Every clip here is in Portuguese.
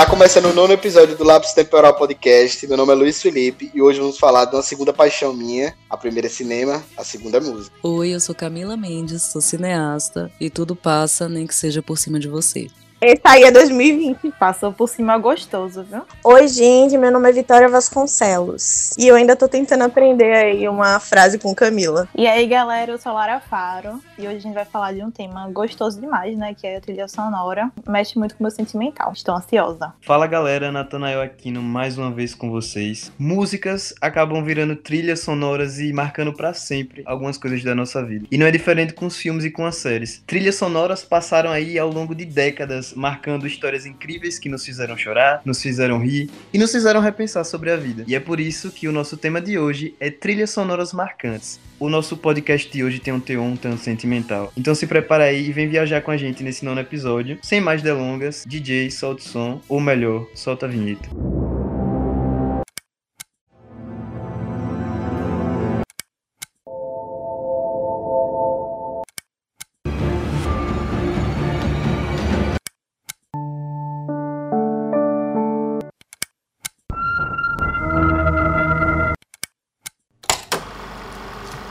Tá começando o nono episódio do Lápis Temporal Podcast. Meu nome é Luiz Felipe e hoje vamos falar de uma segunda paixão minha. A primeira é cinema, a segunda é música. Oi, eu sou Camila Mendes, sou cineasta e tudo passa, nem que seja por cima de você. Esse aí é 2020. Passou por cima gostoso, viu? Oi, gente, meu nome é Vitória Vasconcelos. E eu ainda tô tentando aprender aí uma frase com Camila. E aí, galera, eu sou Lara Faro. E hoje a gente vai falar de um tema gostoso demais, né? Que é a trilha sonora. Mexe muito com o meu sentimental. Estou ansiosa. Fala, galera. Natanael Aquino mais uma vez com vocês. Músicas acabam virando trilhas sonoras e marcando para sempre algumas coisas da nossa vida. E não é diferente com os filmes e com as séries. Trilhas sonoras passaram aí ao longo de décadas marcando histórias incríveis que nos fizeram chorar, nos fizeram rir e nos fizeram repensar sobre a vida. E é por isso que o nosso tema de hoje é trilhas sonoras marcantes. O nosso podcast de hoje tem um teor um tanto sentimental. Então se prepara aí e vem viajar com a gente nesse nono episódio. Sem mais delongas, DJ, solta o som, ou melhor, solta a vinheta.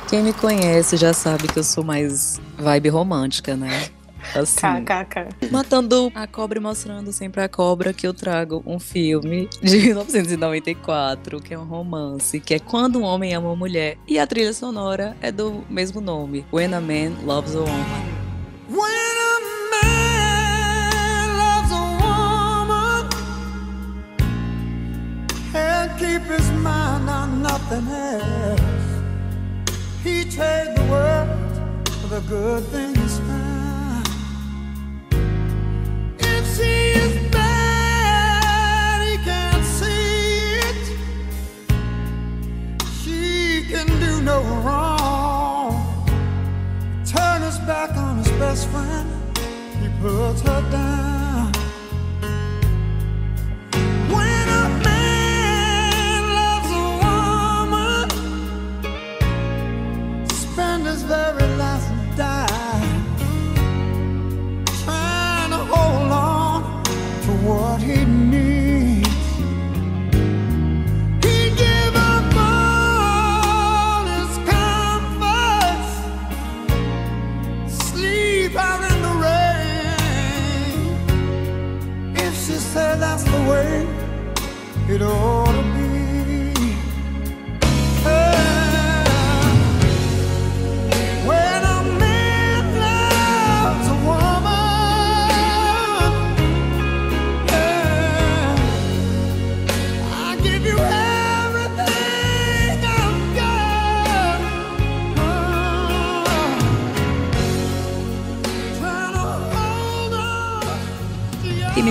Quem me conhece já sabe que eu sou mais vibe romântica, né? Assim, KKK. matando a cobra e mostrando sempre a cobra que eu trago um filme de 1994, que é um romance, que é Quando um Homem Ama uma Mulher. E a trilha sonora é do mesmo nome, When a Man Loves a Woman. When a man loves a woman, he'll keep his mind on nothing else. He trade the world for the good things found. If she is bad, he can't see it. She can do no wrong. Turn his back on his best friend. He puts her down.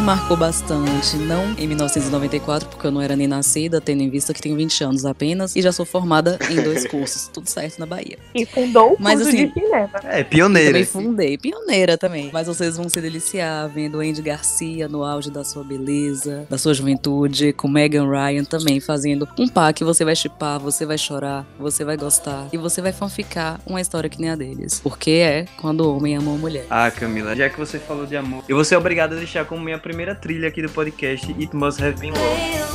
Marcou bastante, não em 1994, porque eu não era nem nascida, tendo em vista que tenho 20 anos apenas, e já sou formada em dois cursos, tudo certo na Bahia. E fundou o Mas, curso assim, de cinema. É, pioneira. Também fundei, pioneira também. Mas vocês vão se deliciar vendo Andy Garcia no auge da sua beleza, da sua juventude, com Megan Ryan também fazendo um par que você vai chipar, você vai chorar, você vai gostar e você vai fanficar uma história que nem a deles. Porque é quando o homem ama uma mulher. Ah, Camila, já que você falou de amor, eu vou ser obrigado a deixar como minha primeira trilha aqui do podcast It Must Have Been Love.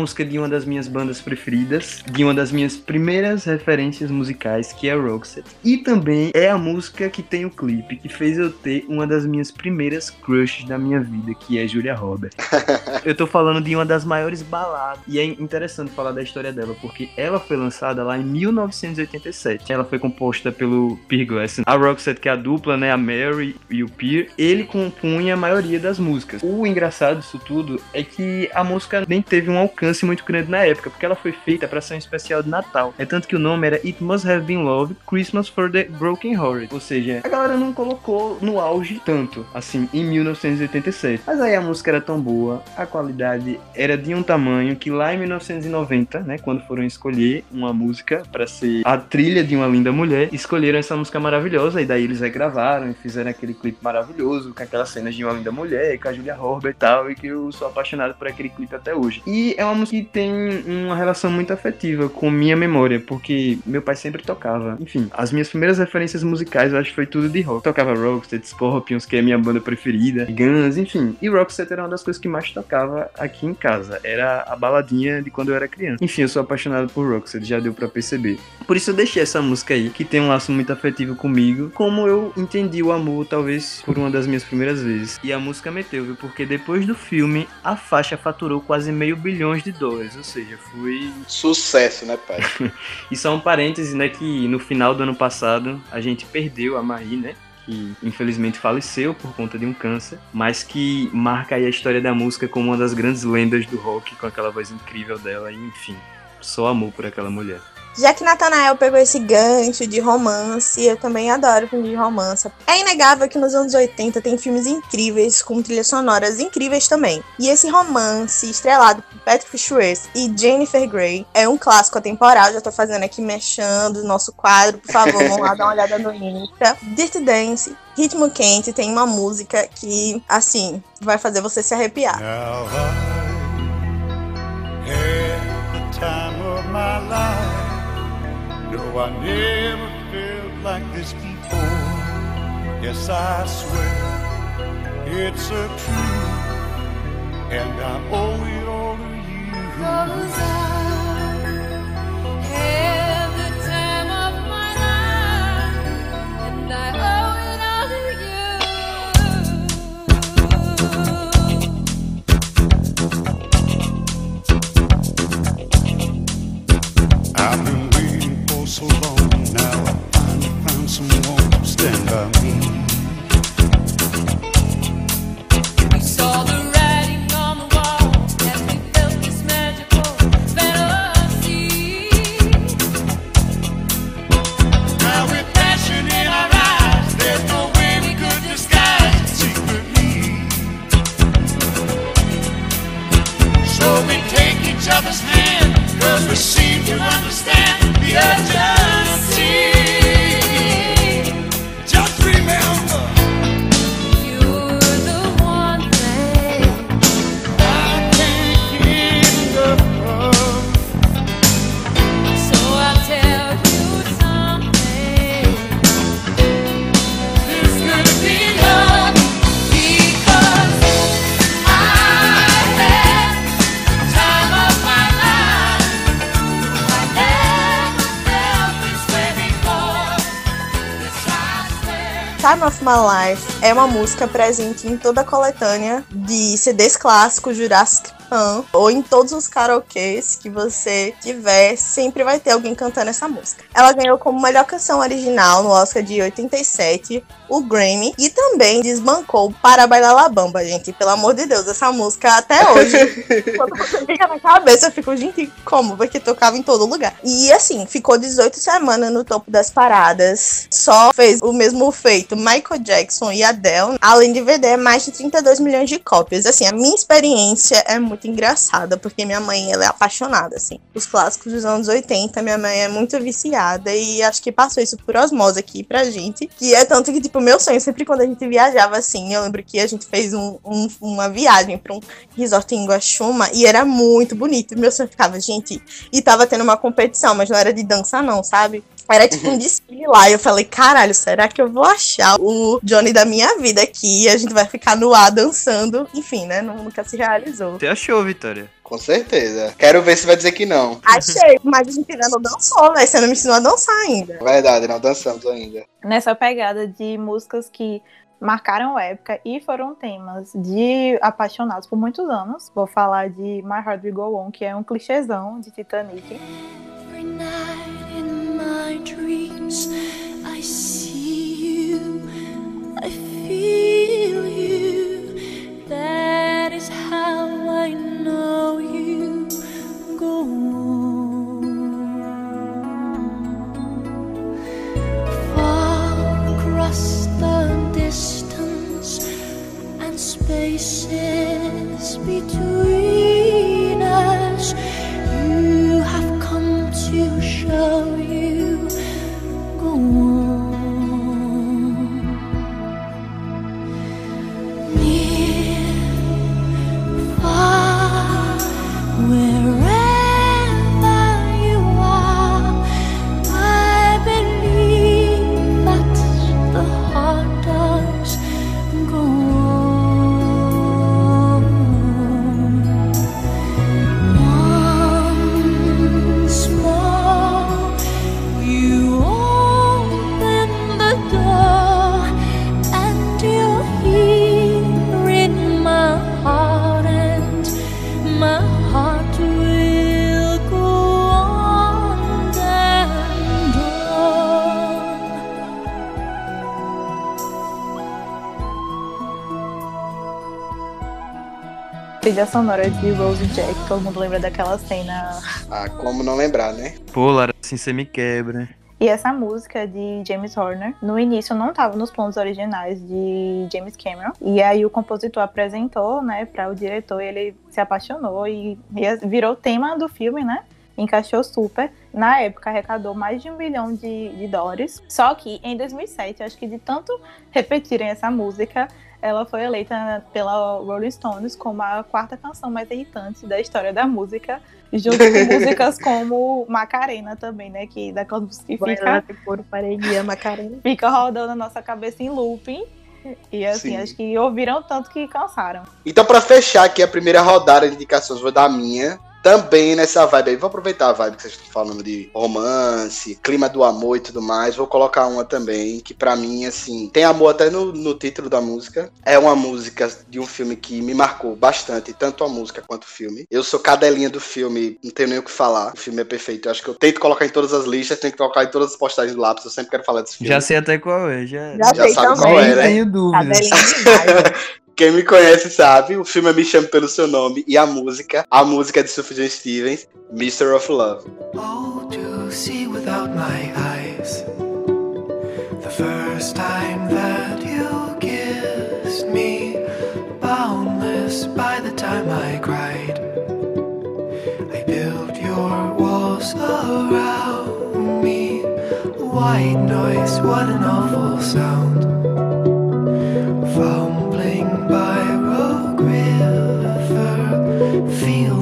Música de uma das minhas bandas preferidas, de uma das minhas primeiras referências musicais, que é Roxette. E também é a música que tem o clipe, que fez eu ter uma das minhas primeiras crushes da minha vida, que é Julia Roberts. eu tô falando de uma das maiores baladas. E é interessante falar da história dela, porque ela foi lançada lá em 1987. Ela foi composta pelo Pierre Glass. A Roxette, que é a dupla, né? A Mary e o Pierre, ele compunha a maioria das músicas. O engraçado disso tudo é que a música nem teve um alcance muito grande na época, porque ela foi feita para ser um especial de Natal. É tanto que o nome era It Must Have Been Love Christmas for the Broken Hearted. Ou seja, a galera não colocou no auge tanto, assim, em 1987. Mas aí a música era tão boa, a qualidade era de um tamanho que lá em 1990, né, quando foram escolher uma música para ser a trilha de uma linda mulher, escolheram essa música maravilhosa e daí eles regravaram e fizeram aquele clipe maravilhoso com aquelas cenas de uma linda mulher, com a Julia Roberts e tal, e que eu sou apaixonado por aquele clipe até hoje. E é uma música que tem uma relação muito afetiva com minha memória, porque meu pai sempre tocava. Enfim, as minhas primeiras referências musicais eu acho que foi tudo de rock. Tocava Rocksteady, Scorpions, que é a minha banda preferida, Guns, enfim. E Rocksteady era uma das coisas que mais tocava aqui em casa. Era a baladinha de quando eu era criança. Enfim, eu sou apaixonado por Rocksteady, já deu pra perceber. Por isso eu deixei essa música aí, que tem um laço muito afetivo comigo, como eu entendi o amor, talvez por uma das minhas primeiras vezes. E a música meteu, viu? Porque depois do filme, a faixa faturou quase meio bilhões de dólares. Ou seja, foi Sucesso, né, pai? e só um parêntese, né, que no final do ano passado a gente perdeu a Marie, né? Que infelizmente faleceu por conta de um câncer, mas que marca aí a história da música como uma das grandes lendas do rock, com aquela voz incrível dela, e enfim, só amor por aquela mulher. Já que Nathanael pegou esse gancho de romance, eu também adoro filme de romance. É inegável que nos anos 80 tem filmes incríveis, com trilhas sonoras incríveis também. E esse romance, estrelado por Patrick Swayze e Jennifer Grey, é um clássico atemporal. Já tô fazendo aqui mexendo nosso quadro, por favor, vamos lá dar uma olhada no Insta. Dirty Dance, Ritmo Quente, tem uma música que, assim, vai fazer você se arrepiar. Now I the time of my life. I never felt like this before. Yes, I swear it's a truth, and I owe it all to you. Cause I so long now. I finally found someone to stand by me. We saw the writing on the wall as we felt this magical fantasy. Now with passion in our eyes, there's no way we could disguise secretly. So we take each other's cause we seem to understand the urgency. Time of My Life é uma música presente em toda a coletânea de CDs clássicos Jurassic Pan ou em todos os karaokês que você tiver, sempre vai ter alguém cantando essa música. Ela ganhou como melhor canção original no Oscar de 87 o Grammy e também desbancou para Bailar La Bamba, gente. Pelo amor de Deus, essa música até hoje, quando você fica na cabeça, eu fico, gente, como? Porque tocava em todo lugar. E assim, ficou 18 semanas no topo das paradas. Só fez o mesmo feito Michael Jackson e Adele, além de vender mais de 32 milhões de cópias. Assim, a minha experiência é muito engraçada, porque minha mãe ela é apaixonada, assim. Os clássicos dos anos 80, minha mãe é muito viciada e acho que passou isso por osmose aqui pra gente. Que é tanto que, tipo, meu sonho, sempre quando a gente viajava assim, eu lembro que a gente fez um- um- uma viagem pra um resort em Guaxuma e era muito bonito. Meu sonho ficava, gente, e tava tendo uma competição, mas não era de dança, não, sabe? Era tipo um desfile lá. E eu falei, caralho, será que eu vou achar o Johnny da minha vida aqui? E a gente vai ficar no ar dançando. Enfim, né? nu- Nunca se realizou. Você achou, Vitória? Com certeza. Quero ver se vai dizer que não. Achei, mas a gente ainda não dançou, né? Você não me ensinou a dançar ainda. Verdade, não dançamos ainda. Nessa pegada de músicas que marcaram época e foram temas de apaixonados por muitos anos. Vou falar de My Heart Will Go On, que é um clichêzão de Titanic. My dreams, I see you, I feel you. That is how I know you go on. Far across the distance and spaces between us. You have come to show you Trilha sonora de Rose Jack, todo mundo lembra daquela cena. Ah, como não lembrar, né? Pô, Lara, assim você me quebra. E essa música de James Horner, no início não estava nos planos originais de James Cameron. E aí o compositor apresentou, né, para o diretor, e ele se apaixonou e e virou tema do filme, né? Encaixou super. Na época arrecadou mais de um bilhão de, de dólares. Só que em 2007, acho que de tanto repetirem essa música, ela foi eleita pela Rolling Stones como a quarta canção mais irritante da história da música, junto com músicas como Macarena também, né? Que músicas que fica, por paredia, Macarena. fica rodando na nossa cabeça em looping. E assim, Sim. acho que ouviram tanto que cansaram. Então, pra fechar aqui a primeira rodada de indicações, vou dar a minha. Também nessa vibe aí. Vou aproveitar a vibe que vocês estão falando de romance, clima do amor e tudo mais. Vou colocar uma também, que pra mim, assim, tem amor até no, no título da música. É uma música de um filme que me marcou bastante, tanto a música quanto o filme. Eu sou cadelinha do filme, não tenho nem o que falar. O filme é perfeito. Eu acho que eu tento colocar em todas as listas, tenho que colocar em todas as postagens do lápis. Eu sempre quero falar desse filme. Já sei até qual é, já. Já, Já sei sabe também. qual é, né? tenho dúvidas. Cadelinha demais. Quem me conhece sabe, o filme é Me Chame Pelo Seu Nome e a música, a música de Sufjan Stevens, Mr. of Love. Oh, to see without my eyes. The first time that you kissed me, boundless by the time I cried. I built your walls around me. White noise, what an awful sound. Fumbling by Rogue River, feel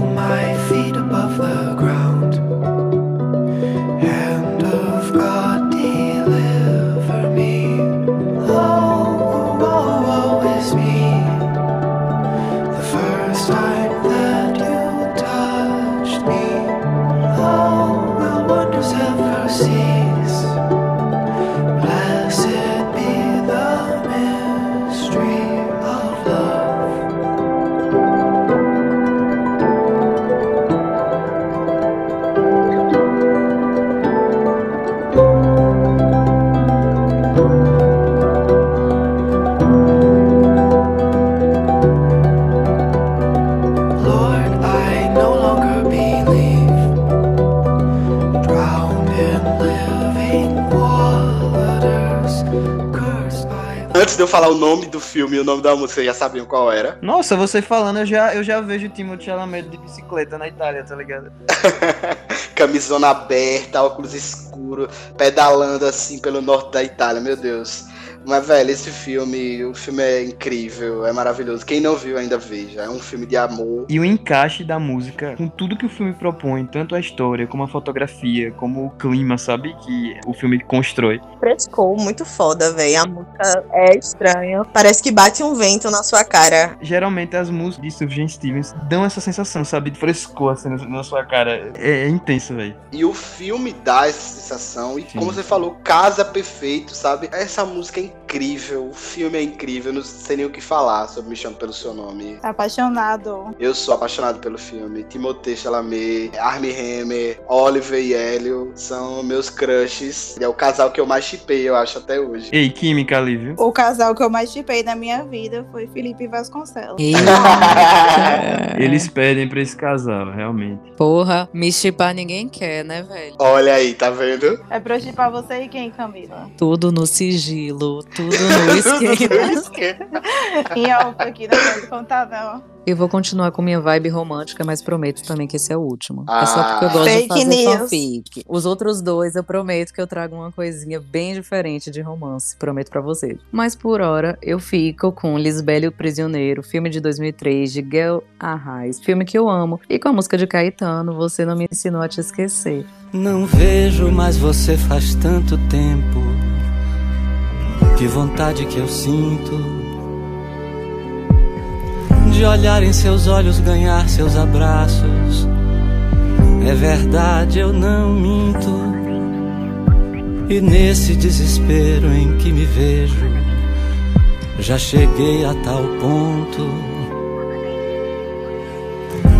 falar o nome do filme e o nome da música, vocês já sabiam qual era. Nossa, você falando, eu já, eu já vejo o Timothée Chalamet de bicicleta na Itália, tá ligado? Camisona aberta, óculos escuro, pedalando assim pelo norte da Itália, meu Deus. Mas, velho, esse filme, o filme é incrível, é maravilhoso. Quem não viu ainda veja. É um filme de amor. E o encaixe da música com tudo que o filme propõe, tanto a história, como a fotografia, como o clima, sabe? Que o filme constrói. Frescou, muito foda, velho. A música é estranha. Parece que bate um vento na sua cara. Geralmente as músicas de Sufjan Stevens dão essa sensação, sabe? De frescor assim na- sua cara. É, é intenso, velho. E o filme dá essa sensação. E Sim. como você falou, casa perfeito, sabe? Essa música é incrível. O filme é incrível. Não sei nem o que falar sobre Me Chame Pelo Seu Nome. Tá apaixonado. Eu sou apaixonado pelo filme. Timothée Chalamet, Armie Hammer, Oliver e Hélio são meus crushes. É o casal que eu mais chipei, eu acho, até hoje. Ei, química ali, viu? O casal que eu mais chipei na minha vida foi Felipe Vasconcelos. Eles pedem pra esse casal, realmente. Porra, me chipar ninguém quer, né, velho? Olha aí, tá vendo? É pra eu chipar você e quem, Camila? Tudo no sigilo, tudo no esquema. Em off aqui, não pode contar, não. Eu vou continuar com minha vibe romântica, mas prometo também que esse é o último. é só Ah. porque eu gosto de Fake fazer news. fanfic. Os outros dois, eu prometo que eu trago uma coisinha bem diferente de romance. Prometo pra vocês. Mas por hora, eu fico com Lisbela e o Prisioneiro, filme de 2003, de Gel Arraes. Filme que eu amo. E com a música de Caetano, Você Não Me Ensinou a Te Esquecer. Não vejo mais você faz tanto tempo. Que vontade que eu sinto de olhar em seus olhos, ganhar seus abraços. É verdade, eu não minto. E nesse desespero em que me vejo, já cheguei a tal ponto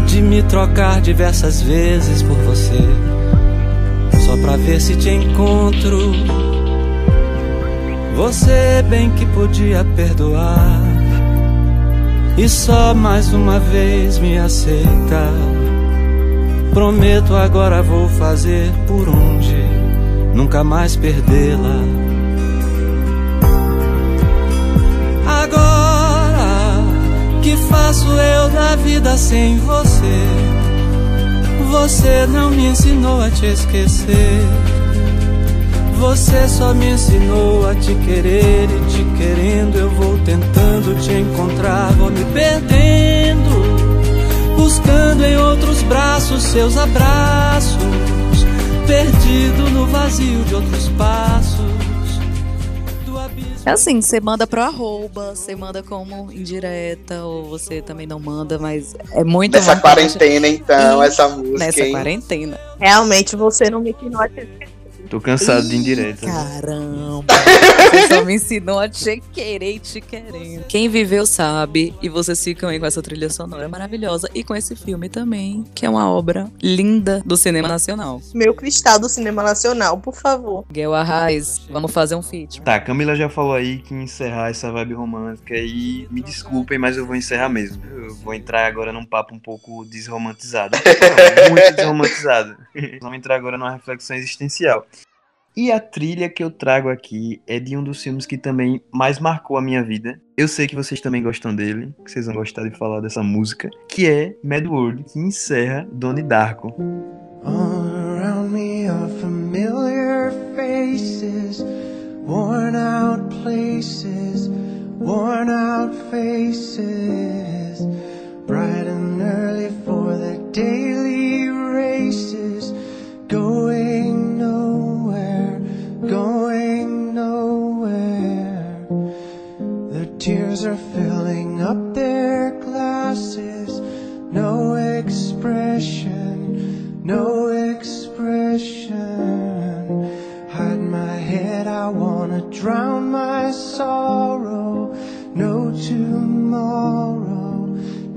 de me trocar diversas vezes por você só pra ver se te encontro. Você bem que podia perdoar e só mais uma vez me aceitar. Prometo agora vou fazer por onde nunca mais perdê-la. Agora que faço eu da vida sem você? Você não me ensinou a te esquecer. Você só me ensinou a te querer e te querendo eu vou tentando te encontrar, vou me perdendo, buscando em outros braços seus abraços, perdido no vazio de outros passos. Do abismo É assim, você manda pro arroba, você manda como indireta, ou você também não manda, mas é muito Nessa quarentena, então, E essa música, Nessa hein? quarentena. Realmente, você não me esquecer. Tô cansado de indireta. Caramba, você só me ensinou a te querer e te querendo. Quem viveu sabe, e vocês ficam aí com essa trilha sonora maravilhosa e com esse filme também, que é uma obra linda do cinema nacional. Meu cristal do cinema nacional, por favor. Guel Arraes, vamos fazer um feat. Tá, Camila já falou aí que encerrar essa vibe romântica e me desculpem, mas eu vou encerrar mesmo. Eu vou entrar agora num papo um pouco desromantizado. Não, muito desromantizado. Vamos entrar agora numa reflexão existencial. E a trilha que eu trago aqui é de um dos filmes que também mais marcou a minha vida. Eu sei que vocês também gostam dele, que vocês vão gostar de falar dessa música, que é Mad World, que encerra Donnie Darko. All around me are familiar faces, worn out places, worn out faces, bright and early for the daily races, going nowhere, going nowhere. Their tears are filling up their glasses, no expression, no expression. Hide my head, I wanna drown my sorrow.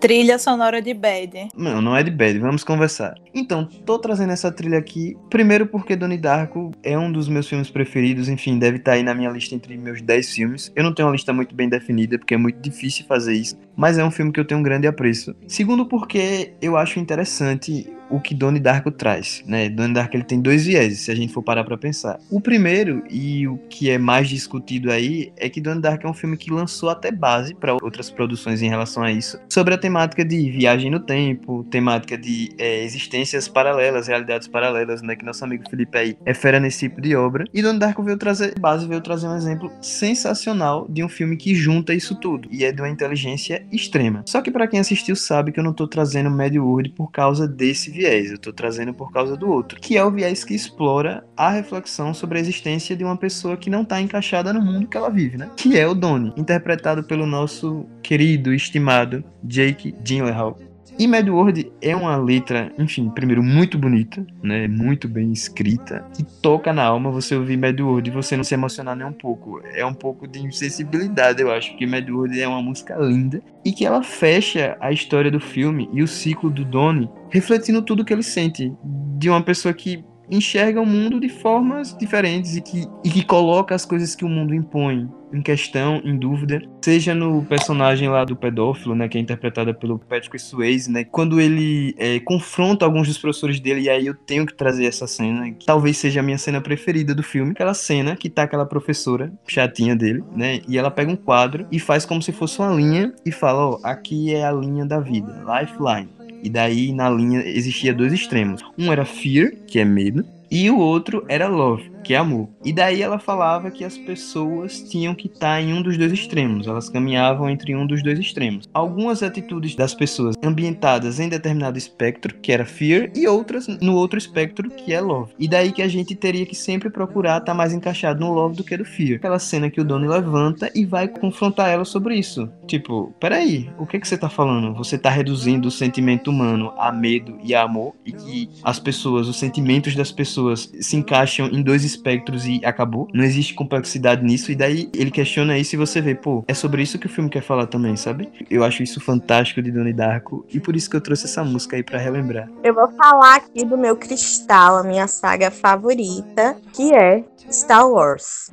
Trilha sonora de Bad. Não, não é de bad, vamos conversar. Então, tô trazendo essa trilha aqui, primeiro porque Donnie Darko é um dos meus filmes preferidos, enfim, deve estar aí na minha lista entre meus 10 filmes. Eu não tenho uma lista muito bem definida, porque é muito difícil fazer isso, mas é um filme que eu tenho um grande apreço. Segundo porque eu acho interessante o que Donnie Darko traz, né? Donnie Darko ele tem dois vieses, se a gente for parar pra pensar. O primeiro e o que é mais discutido aí é que Donnie Darko é um filme que lançou até base para outras produções em relação a isso, sobre a temática de viagem no tempo, temática de é, existências paralelas, realidades paralelas, né? Que nosso amigo Felipe aí é fera nesse tipo de obra. E Donnie Darko veio trazer base, veio trazer um exemplo sensacional de um filme que junta isso tudo e é de uma inteligência extrema. Só que para quem assistiu sabe que eu não tô trazendo Mad World por causa desse viés, eu tô trazendo por causa do outro, que é o viés que explora a reflexão sobre a existência de uma pessoa que não tá encaixada no mundo que ela vive, né? Que é o Donnie, interpretado pelo nosso querido, estimado Jake Gyllenhaal. E Mad World é uma letra, enfim, primeiro muito bonita, né? Muito bem escrita, que toca na alma você ouvir Mad World e você não se emocionar nem um pouco. É um pouco de insensibilidade, eu acho, porque Mad World é uma música linda e que ela fecha a história do filme e o ciclo do Donnie, refletindo tudo que ele sente de uma pessoa que enxerga o mundo de formas diferentes e que, e que coloca as coisas que o mundo impõe em questão, em dúvida, seja no personagem lá do pedófilo, né, que é interpretada pelo Patrick Swayze, né, quando ele é, confronta alguns dos professores dele, e aí eu tenho que trazer essa cena, que talvez seja a minha cena preferida do filme, aquela cena que tá aquela professora chatinha dele, né, e ela pega um quadro e faz como se fosse uma linha e fala, ó, aqui é a linha da vida, lifeline. E daí na linha existia dois extremos. Um era fear, que é medo, e o outro era love, que é amor. E daí ela falava que as pessoas tinham que estar em um dos dois extremos, elas caminhavam entre um dos dois extremos. Algumas atitudes das pessoas ambientadas em determinado espectro, que era fear, e outras no outro espectro, que é love. E daí que a gente teria que sempre procurar estar mais encaixado no love do que no fear. Aquela cena que o Donnie levanta e vai confrontar ela sobre isso. Tipo, peraí, o que, que você tá falando? Você tá reduzindo o sentimento humano a medo e a amor, e que as pessoas, os sentimentos das pessoas se encaixam em dois espectros e acabou. Não existe complexidade nisso. E daí ele questiona isso e você vê, pô, é sobre isso que o filme quer falar também, sabe? Eu acho isso fantástico de Donnie Darko e por isso que eu trouxe essa música aí pra relembrar. Eu vou falar aqui do meu cristal, a minha saga favorita, que é Star Wars.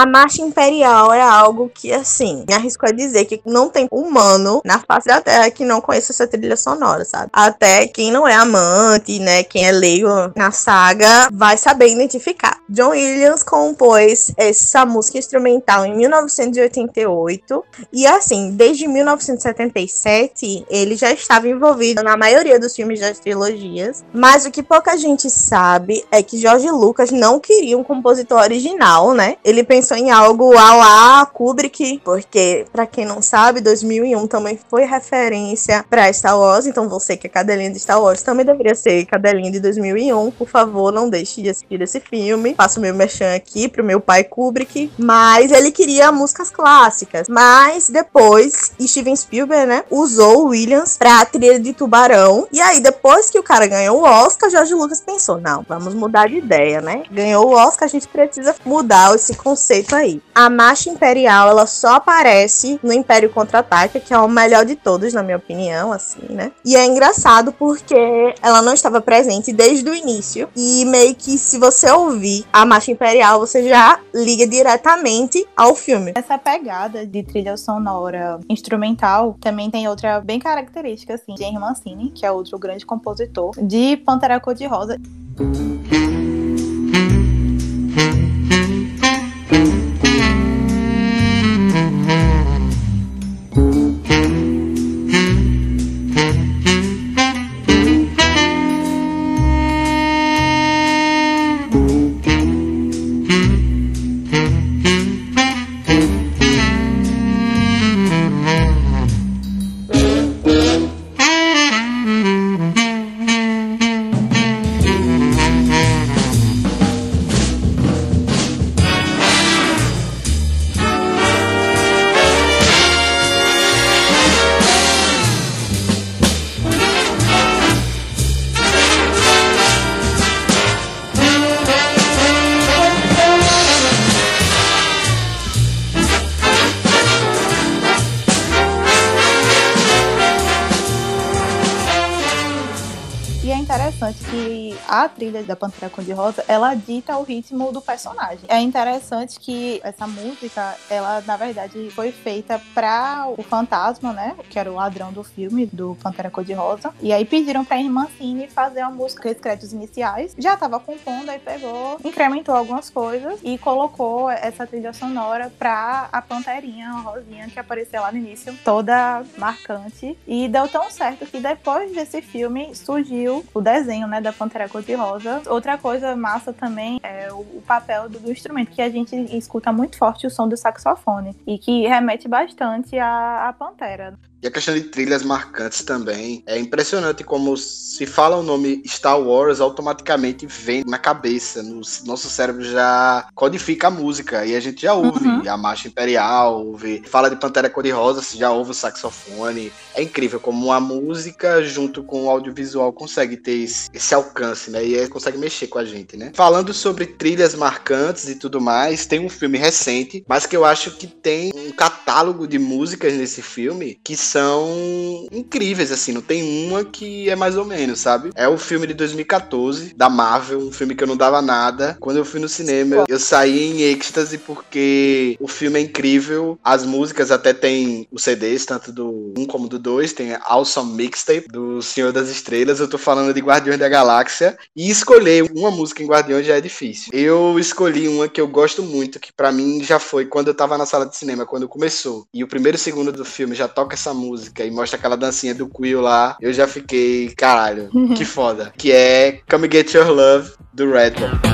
A marcha imperial é algo que, assim, me arrisco a dizer que não tem humano na face da Terra que não conheça essa trilha sonora, sabe? Até quem não é amante, né, quem é leigo na saga, vai saber identificar. John Williams compôs essa música instrumental em 1988 e, assim, desde 1977 ele já estava envolvido na maioria dos filmes das trilogias, mas o que pouca gente sabe é que George Lucas não queria um compositor original, né? Ele pensou em algo a lá Kubrick, porque para quem não sabe, 2001 também foi referência para Star Wars, então você que é cadelinha de Star Wars também deveria ser cadelinha de 2001. Por favor, não deixe de assistir esse filme. Faço meu merchan aqui pro meu pai Kubrick, mas ele queria músicas clássicas. Mas depois Steven Spielberg, né, usou Williams pra trilha de Tubarão. E aí depois que o cara ganhou o Oscar, George Lucas pensou: "Não, vamos mudar de ideia, né? Ganhou o Oscar, a gente precisa mudar esse conceito aí. A marcha imperial, ela só aparece no Império Contra-Ataca, que é o melhor de todos, na minha opinião, assim, né? E é engraçado porque ela não estava presente desde o início. E meio que se você ouvir a marcha imperial, você já liga diretamente ao filme. Essa pegada de trilha sonora instrumental também tem outra bem característica, assim, de Henry que é outro grande compositor, de Pantera Cor-de-Rosa. Trilha da Pantera Cor-de-Rosa, ela dita o ritmo do personagem. É interessante que essa música, ela na verdade foi feita para o fantasma, né, que era o ladrão do filme do Pantera Cor-de-Rosa. E aí pediram pra Irmã Cine fazer uma música com os créditos iniciais. Já tava compondo, aí pegou, incrementou algumas coisas e colocou essa trilha sonora pra a Panterinha, a Rosinha, que apareceu lá no início, toda marcante. E deu tão certo que depois desse filme surgiu o desenho, né, da Pantera Cor-de-Rosa. Outra coisa massa também é o, papel do, do instrumento, que a gente escuta muito forte o som do saxofone e que remete bastante à, à Pantera. E a questão de trilhas marcantes também. É impressionante como se fala o nome Star Wars, automaticamente vem na cabeça. No nosso cérebro já codifica a música. E a gente já ouve Uhum. a marcha imperial, ouve. Fala de Pantera Cor-de-Rosa, já ouve o saxofone. É incrível como a música, junto com o audiovisual, consegue ter esse, esse alcance, né? E consegue mexer com a gente, né? Falando sobre trilhas marcantes e tudo mais, tem um filme recente, mas que eu acho que tem um catálogo de músicas nesse filme que são incríveis, assim. Não tem uma que é mais ou menos, sabe? É o filme de 2014, da Marvel, um filme que eu não dava nada. Quando eu fui no cinema, eu, eu saí em êxtase porque o filme é incrível. As músicas até tem os CDs, tanto do 1 como do 2. Tem Awesome Mixtape do Senhor das Estrelas. Eu tô falando de Guardiões da Galáxia. E escolher uma música em Guardiões já é difícil. Eu escolhi uma que eu gosto muito, que pra mim já foi quando eu tava na sala de cinema, quando começou. E o primeiro segundo do filme já toca essa música e mostra aquela dancinha do Quill lá. Eu já fiquei, caralho, que foda. Que é Come Get Your Love, do Red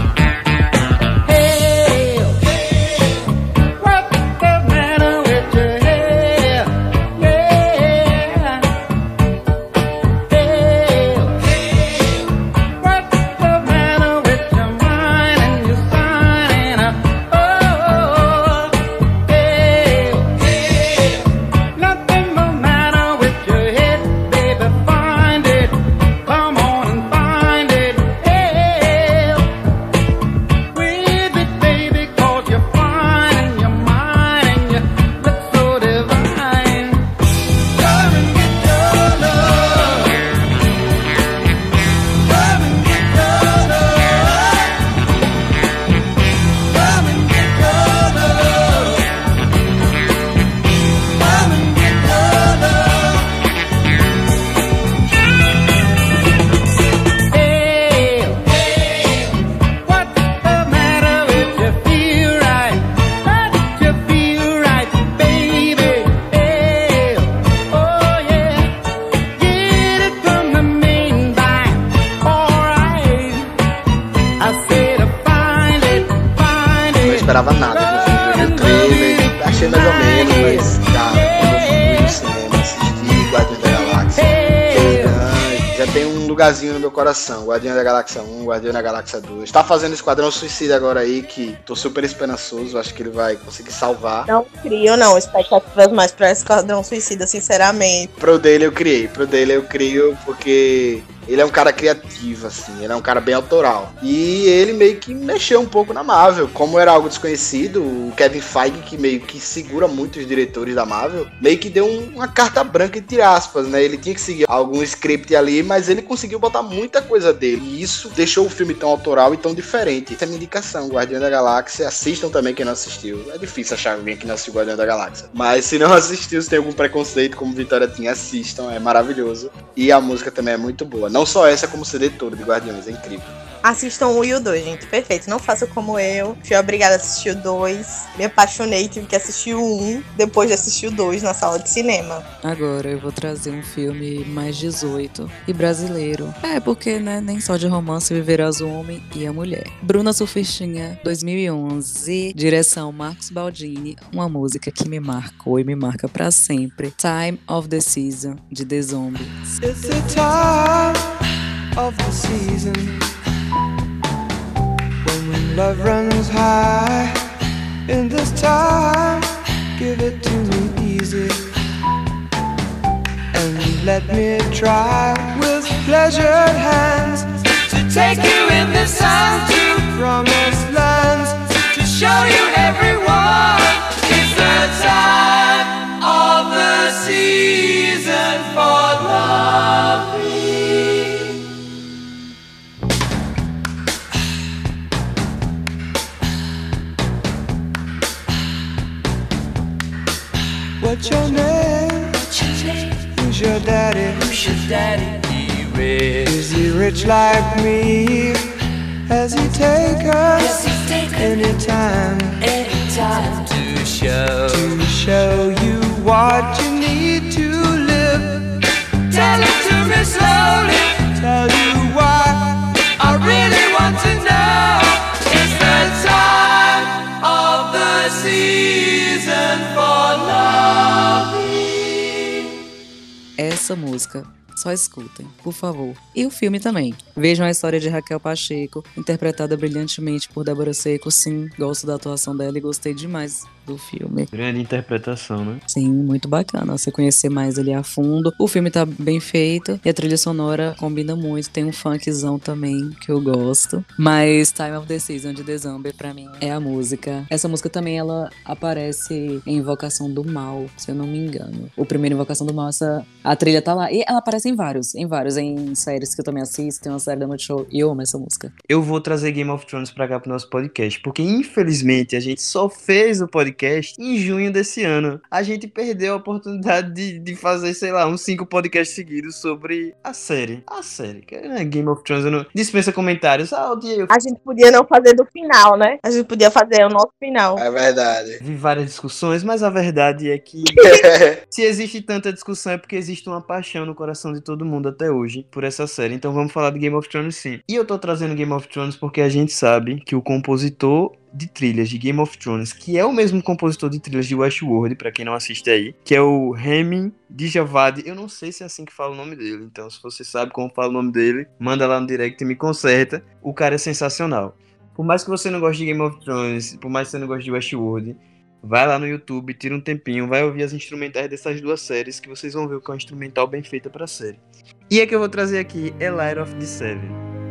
coração. Guardiões da Galáxia 1, Guardiões da Galáxia 2. Tá fazendo Esquadrão Suicida agora aí, que tô super esperançoso, acho que ele vai conseguir salvar. Não crio, não, expectativas mais pra Esquadrão Suicida, sinceramente. Pro dele eu criei, pro dele eu crio porque ele é um cara criativo, assim, ele é um cara bem autoral. E ele meio que mexeu um pouco na Marvel. Como era algo desconhecido, o Kevin Feige, que meio que segura muito os diretores da Marvel, meio que deu um- uma carta branca, entre aspas, né? Ele tinha que seguir algum script ali, mas ele conseguiu botar muita coisa dele. E isso deixou o filme tão autoral e tão diferente. Essa é a minha indicação, Guardião da Galáxia. Assistam também quem não assistiu. É difícil achar alguém que não assistiu Guardião da Galáxia. Mas se não assistiu, se tem algum preconceito, como Vitória tinha, assistam. É maravilhoso. E a música também é muito boa. Não só essa, como o CD todo de Guardiões. É incrível. Assistam o 1 e o 2, gente. Perfeito. Não façam como eu. Fui obrigada a assistir o 2. Me apaixonei, tive que assistir o 1 depois de assistir o 2 na sala de cinema. Agora eu vou trazer um filme mais 18 e brasileiro. É, porque, né, nem só de romance viverás o homem e a mulher. Bruna Surfistinha, 2011, direção Marcos Baldini, uma música que me marcou e me marca pra sempre. Time of the Season, de The Zombies. It's the time of the season when love runs high. In this time, give it to me easy and let me try with pleasured hands to take you in the sun to promised lands to show you everyone. What's your name? Who's your daddy? Is he rich like me? Has he take us anytime Any time to show to show you what you need to live? Tell it to me slowly. Tell you what Essa música. Só escutem, por favor. E o filme também. Vejam a história de Raquel Pacheco, interpretada brilhantemente por Débora Seco. Sim, gosto da atuação dela e gostei demais do filme. Grande interpretação, né? Sim, muito bacana. Você conhecer mais ele a fundo. O filme tá bem feito e a trilha sonora combina muito. Tem um funkzão também que eu gosto. Mas Time of the Season de December pra mim é a música. Essa música também ela aparece em Invocação do Mal, se eu não me engano. O primeiro Invocação do Mal, essa a trilha tá lá e ela aparece em vários, em vários, em séries que eu também assisto. Tem uma série da Multishow e eu amo essa música. Eu vou trazer Game of Thrones pra cá pro nosso podcast, porque infelizmente a gente só fez o podcast em junho desse ano. A gente perdeu a oportunidade de, de fazer, sei lá, uns cinco podcasts seguidos sobre a série. A série, que é Game of Thrones, eu não... dispensa comentários. Ah, o A gente podia não fazer do final, né? A gente podia fazer o nosso final. É verdade. vi várias discussões, mas a verdade é que se existe tanta discussão é porque existe uma paixão no coração de todo mundo até hoje por essa série. Então vamos falar de Game of Thrones sim. E eu tô trazendo Game of Thrones porque a gente sabe que o compositor de trilhas de Game of Thrones, que é o mesmo compositor de trilhas de Westworld, pra quem não assiste aí, que é o Remy Djawadi. Eu não sei se é assim que fala o nome dele, então se você sabe como fala o nome dele, manda lá no direct e me conserta. O cara é sensacional. Por mais que você não goste de Game of Thrones, por mais que você não goste de Westworld, vai lá no YouTube, tira um tempinho, vai ouvir as instrumentais dessas duas séries que vocês vão ver que é uma instrumental bem feita pra série. E a que eu vou trazer aqui é Light of the Seven.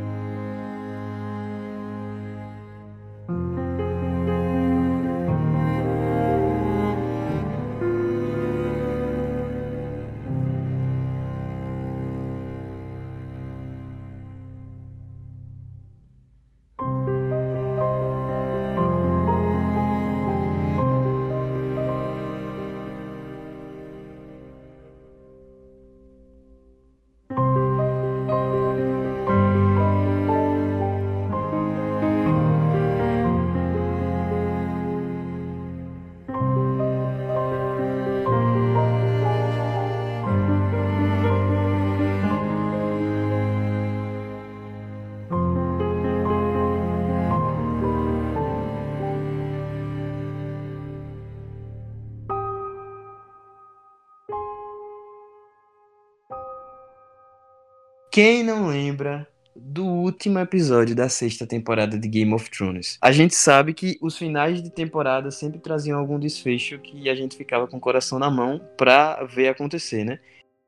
Quem não lembra do último episódio da sexta temporada de Game of Thrones? A gente sabe que os finais de temporada sempre traziam algum desfecho que a gente ficava com o coração na mão pra ver acontecer, né?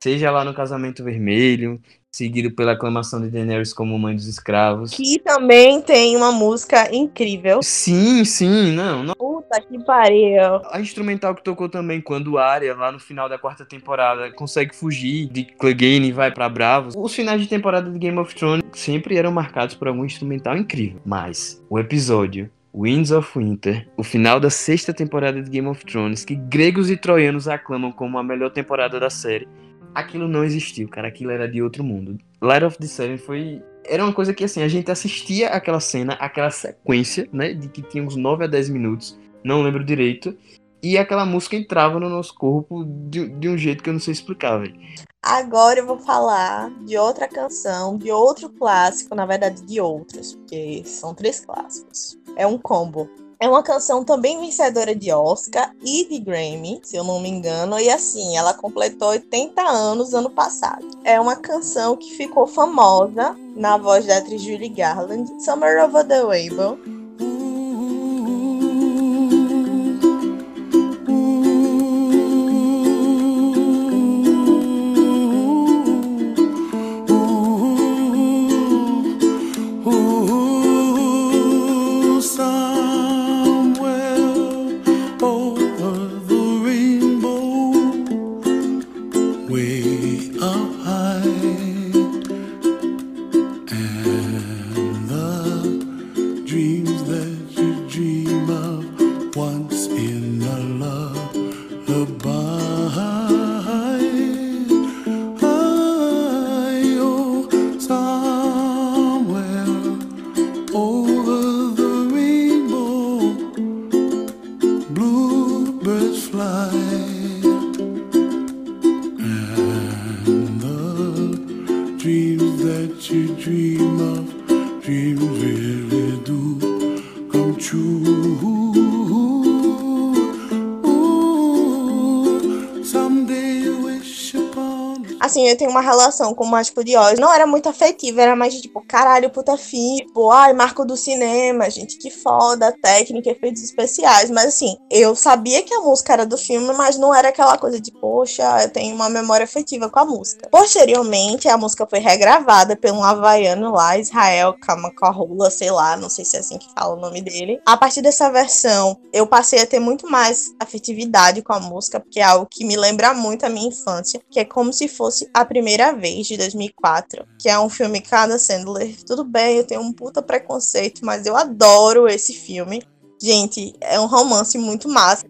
Seja lá no Casamento Vermelho, seguido pela aclamação de Daenerys como mãe dos escravos. Que também tem uma música incrível. Sim, sim, não, não. Puta que pariu. A instrumental que tocou também quando Arya, lá no final da quarta temporada, consegue fugir de Clegane e vai pra Bravos. Os finais de temporada de Game of Thrones sempre eram marcados por algum instrumental incrível. Mas o episódio Winds of Winter, o final da sexta temporada de Game of Thrones, que gregos e troianos aclamam como a melhor temporada da série, aquilo não existiu, cara. Aquilo era de outro mundo. Light of the Seven foi. Era uma coisa que assim, a gente assistia aquela cena, aquela sequência, né? De que tinha uns 9 a 10 minutos, não lembro direito. E aquela música entrava no nosso corpo de, de um jeito que eu não sei explicar, velho. Agora eu vou falar de outra canção, de outro clássico, na verdade de outros, porque são três clássicos. É um combo. É uma canção também vencedora de Oscar e de Grammy, se eu não me engano, e assim, ela completou 80 anos ano passado. É uma canção que ficou famosa na voz da atriz Julie Garland, Summer Over the Rainbow. Relação com de Oz. Não era muito afetiva, era mais de tipo, caralho, puta fi, ai, marco do cinema, gente, que foda, técnica, efeitos especiais. Mas assim, eu sabia que a música era do filme, mas não era aquela coisa de, poxa, eu tenho uma memória afetiva com a música. Posteriormente, a música foi regravada por um havaiano lá, Israel Kamakorula, sei lá, não sei se é assim que fala o nome dele. A partir dessa versão, eu passei a ter muito mais afetividade com a música, porque é algo que me lembra muito a minha infância, que é como se fosse a primeira vez de 2004, que é um filme Cada Sandler. Tudo bem, eu tenho um puta preconceito, mas eu adoro esse filme. Gente, é um romance muito massa.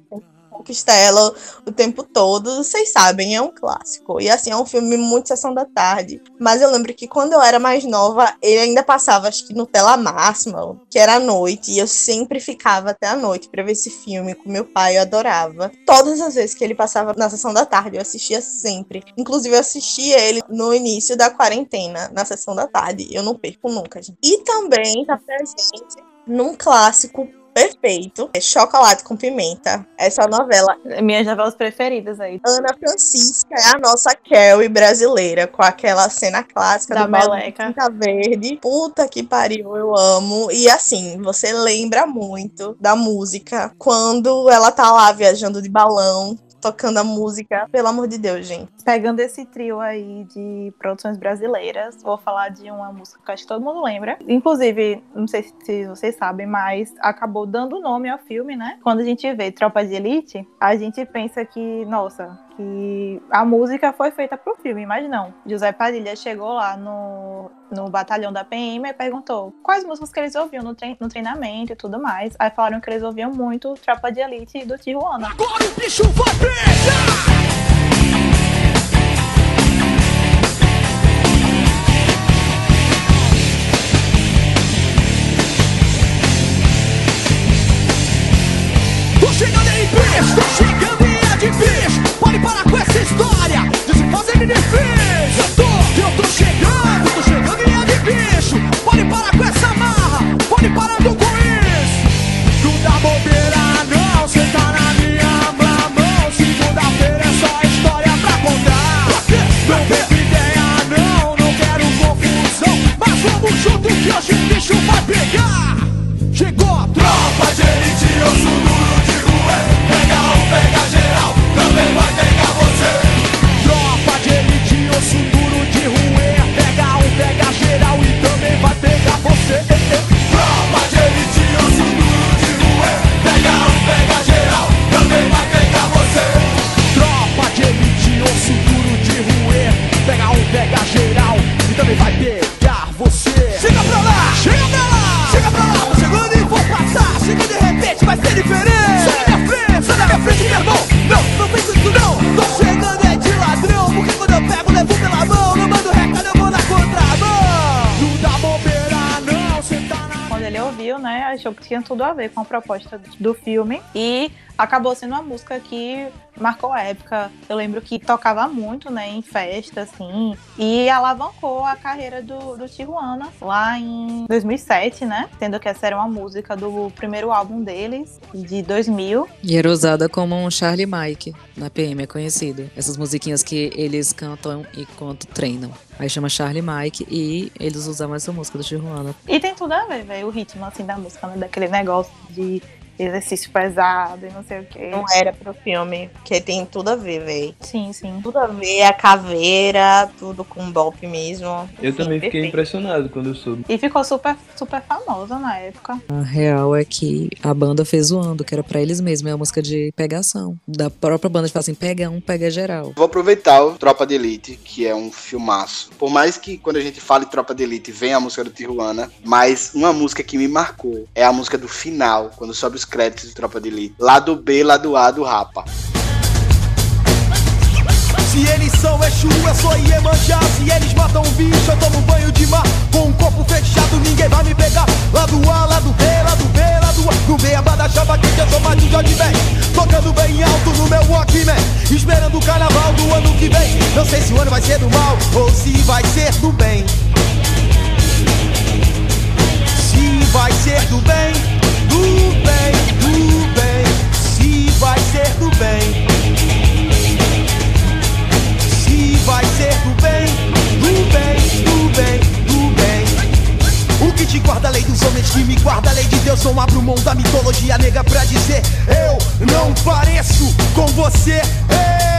Conquista ela o tempo todo, vocês sabem, é um clássico. E assim, é um filme muito sessão da tarde. Mas eu lembro que quando eu era mais nova, ele ainda passava, acho que no tela máxima, que era à noite, e eu sempre ficava até a noite pra ver esse filme com meu pai, eu adorava. Todas as vezes que ele passava na sessão da tarde, eu assistia sempre. Inclusive, eu assistia ele no início da quarentena, na sessão da tarde. Eu não perco nunca, gente. E também tá presente num clássico perfeito, é Chocolate com Pimenta. Essa novela Minhas novelas preferidas aí. Ana Francisca é a nossa Carrie brasileira, com aquela cena clássica Da do meleca. Verde. Puta que pariu, eu amo. E assim, você lembra muito da música quando ela tá lá viajando de balão, tocando a música. Pelo amor de Deus, gente. Pegando esse trio aí de produções brasileiras, vou falar de uma música que acho que todo mundo lembra. Inclusive, não sei se vocês sabem, mas acabou dando nome ao filme, né? Quando a gente vê Tropa de Elite, a gente pensa que, nossa, que a música foi feita pro filme, mas não. José Padilha chegou lá no, no batalhão da PM e perguntou quais músicas que eles ouviam no, trein- no treinamento e tudo mais. Aí falaram que eles ouviam muito Tropa de Elite do Tijuana. Agora o bicho vai pegar! Parar com essa marra, pode parar isso tinha tudo a ver com a proposta do filme. E acabou sendo uma música que marcou a época. Eu lembro que tocava muito, né, em festa, assim, e alavancou a carreira do, do Tijuana lá em 2007, né, sendo que essa era uma música do primeiro álbum deles, de 2000. E era usada como um Charlie Mike na PM, é conhecido. Essas musiquinhas que eles cantam enquanto treinam. Aí chama Charlie Mike e eles usavam essa música do Tijuana. E tem tudo a ver, velho, o ritmo, assim, da música, né, daquele negócio de exercício pesado e não sei o quê. Não era pro filme, porque tem tudo a ver, véi. Sim, sim. Tudo a ver, a caveira, tudo com golpe mesmo. Eu Sim, também fiquei perfeito. impressionado quando eu soube. E ficou super, super famosa na época. A real é que a banda fez zoando, que era pra eles mesmos, é a música de pegação. Da própria banda de falar assim, pega um, pega geral. Vou aproveitar o Tropa de Elite, que é um filmaço. Por mais que quando a gente fala em Tropa de Elite venha a música do Tijuana, mas uma música que me marcou é a música do final, quando sobe os créditos de Tropa de Elite. Lado B, lado A do Rapa. Se eles são Exu, eu sou Iemanjá Se eles matam um bicho, eu tomo banho de mar Com um corpo fechado, ninguém vai me pegar Lá do A, lá do B, lá do B, lá rua, no meia da chapa quente, eu sou mais de Jorge Ben. Tocando bem alto no meu Walkman, esperando o carnaval do ano que vem. Não sei se o ano vai ser do mal ou se vai ser do bem. Se vai ser do bem, guarda a lei dos homens que me guarda a lei de Deus. Não abro mão da mitologia nega pra dizer eu não pareço com você. É.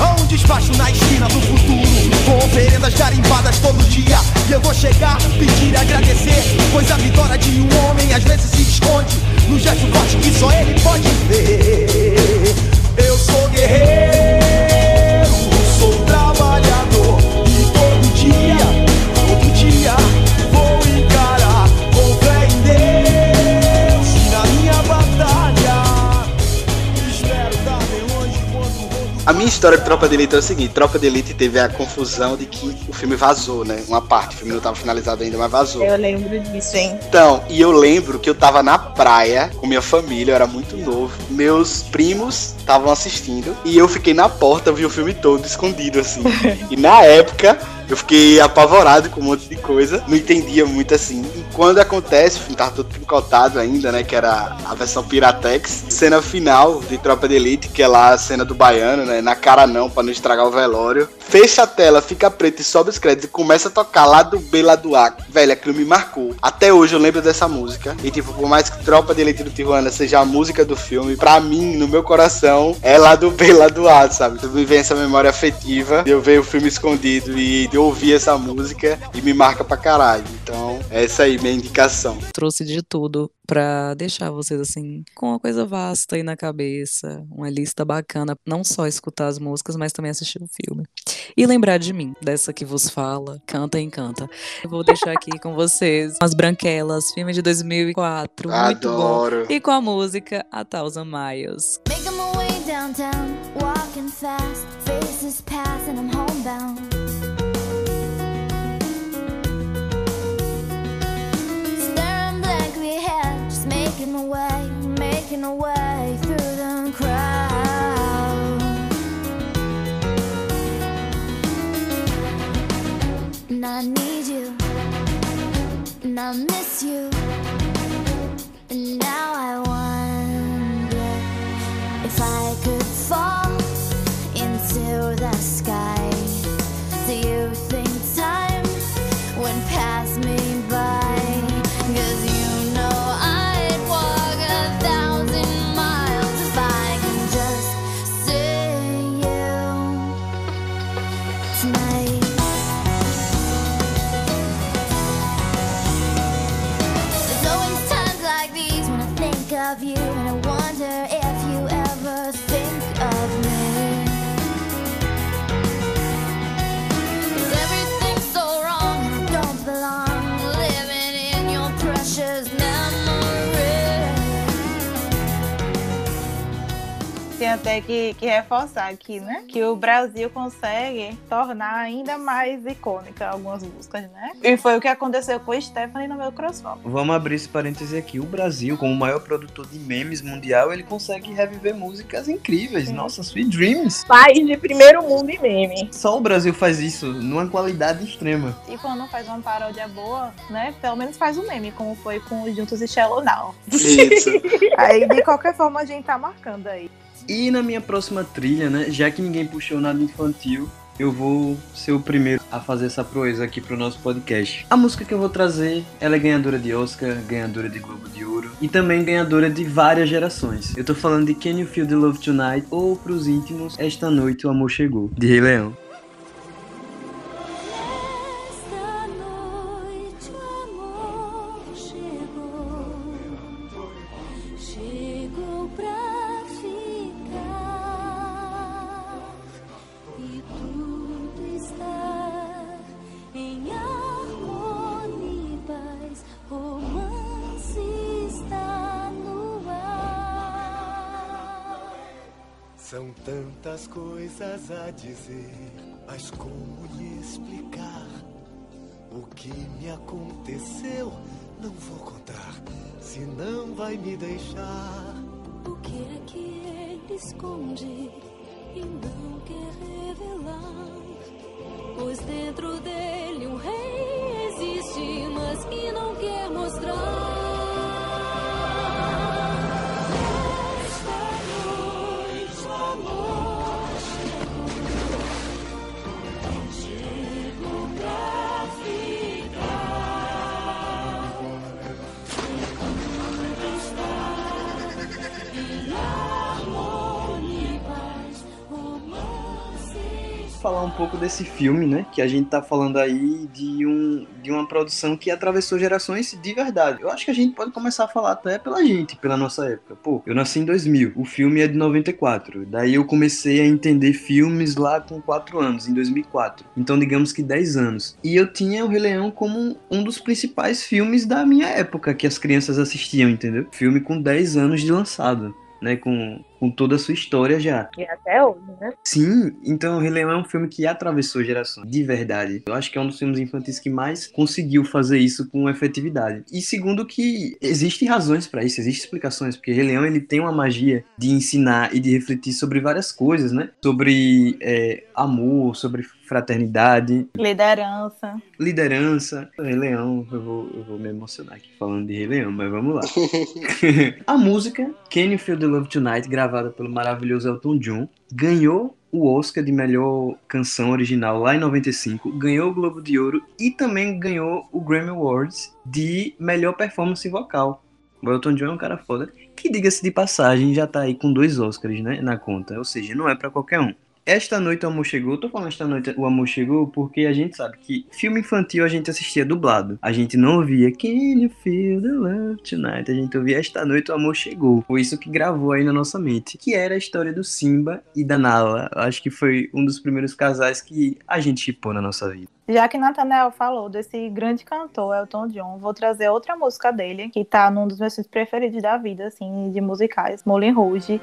Há um despacho na esquina do futuro Com oferendas garimbadas todo dia. E eu vou chegar, pedir e agradecer Pois a vitória de um homem às vezes se esconde No gesto forte que só ele pode ver. Eu sou guerreiro, A minha história de Tropa de Elite é o seguinte: Tropa de Elite teve a confusão de que o filme vazou, né? Uma parte, o filme não estava finalizado ainda, mas vazou. Eu lembro disso, hein? Então, e eu lembro que eu tava na praia com minha família, eu era muito novo. Meus primos estavam assistindo e eu fiquei na porta, vi o filme todo escondido assim. e na época eu fiquei apavorado com um monte de coisa, não entendia muito assim. E quando acontece, o filme tava todo picotado ainda, né? Que era a versão Piratex. Cena final de Tropa de Elite, que é lá a cena do baiano, né? Na cara não, pra não estragar o velório. Fecha a tela, fica preto e sobe os créditos e começa a tocar lá do B, lá do A. Velho, aquilo me marcou. Até hoje eu lembro dessa música. E tipo, por mais que Tropa de Elite do Tijuana seja a música do filme, pra mim, no meu coração, é lá do B, lá do A, sabe? Tu me vem essa memória afetiva eu ver o filme escondido e eu ouvir essa música e me marca pra caralho. Então, essa aí, minha indicação. Trouxe de tudo pra deixar vocês assim com uma coisa vasta aí na cabeça, uma lista bacana, não só escutar as músicas, mas também assistir o filme. E lembrar de mim, dessa que vos fala, canta e encanta. Eu vou deixar aqui com vocês As Branquelas, filme de 2004, muito bom. Adoro. E com a música A Thousand Miles. Making my way downtown, walking fast, faces pass and I'm homebound. Making a way, making my way through the crowd. And I need you, and I miss you. Até que, que reforçar aqui, né? Que o Brasil consegue tornar ainda mais icônica algumas músicas, né? E foi o que aconteceu com Stephanie no meu crossfall. Vamos abrir esse parêntese aqui. O Brasil, como o maior produtor de memes mundial, ele consegue reviver músicas incríveis. Nossa, Sweet Dreams. País de primeiro mundo e meme. Só o Brasil faz isso numa qualidade extrema. E quando faz uma paródia boa, né? Pelo menos faz um meme, como foi com os Juntos e Shallow Now. Isso. Aí, de qualquer forma, a gente tá marcando aí. E na minha próxima trilha, né? Já que ninguém puxou nada infantil, eu vou ser o primeiro a fazer essa proeza aqui pro nosso podcast. A música que eu vou trazer, ela é ganhadora de Oscar, ganhadora de Globo de Ouro e também ganhadora de várias gerações. Eu tô falando de Can You Feel the Love Tonight ou pros íntimos, Esta Noite o Amor Chegou, de Rei Leão. São tantas coisas a dizer, mas como lhe explicar o que me aconteceu Não vou contar, senão vai me deixar. O que é que ele esconde e não quer revelar? Pois dentro dele um rei existe, mas que não quer mostrar. Falar um pouco desse filme, né? Que a gente tá falando aí de, um, de uma produção que atravessou gerações de verdade. Eu acho que a gente pode começar a falar até pela gente, pela nossa época. Pô, eu nasci em 2000, o filme é de 94. Daí eu comecei a entender filmes lá com 4 anos, em 2004. Então, digamos que 10 anos. E eu tinha o Rei Leão como um dos principais filmes da minha época que as crianças assistiam, entendeu? Filme com 10 anos de lançado. Né, com, com toda a sua história já. E até hoje, né? Sim, então o Rei Leão é um filme que atravessou gerações, de verdade. Eu acho que é um dos filmes infantis que mais conseguiu fazer isso com efetividade. E segundo que existem razões para isso, existem explicações, porque Rei Leão ele tem uma magia de ensinar e de refletir sobre várias coisas, né? Sobre é, amor, sobre fraternidade, Liderança. liderança. Rei Leão, eu vou, eu vou me emocionar aqui falando de Rei Leão, mas vamos lá. a música Can You Feel the Love Tonight, gravada pelo maravilhoso Elton John, ganhou o Oscar de melhor canção original lá em 95, ganhou o Globo de Ouro e também ganhou o Grammy Awards de melhor performance vocal. O Elton John é um cara foda, que diga-se de passagem, já tá aí com dois Oscars né, na conta, ou seja, não é pra qualquer um. Esta noite o amor chegou. Tô falando esta noite o amor chegou porque a gente sabe que filme infantil a gente assistia dublado. A gente não ouvia Can you feel the love tonight? A gente ouvia esta noite o amor chegou. Foi isso que gravou aí na nossa mente. Que era a história do Simba e da Nala. Acho que foi um dos primeiros casais que a gente chipou na nossa vida. Já que Nathanael falou desse grande cantor, Elton John, vou trazer outra música dele, que tá num dos meus filmes preferidos da vida, assim, de musicais, Moulin Rouge.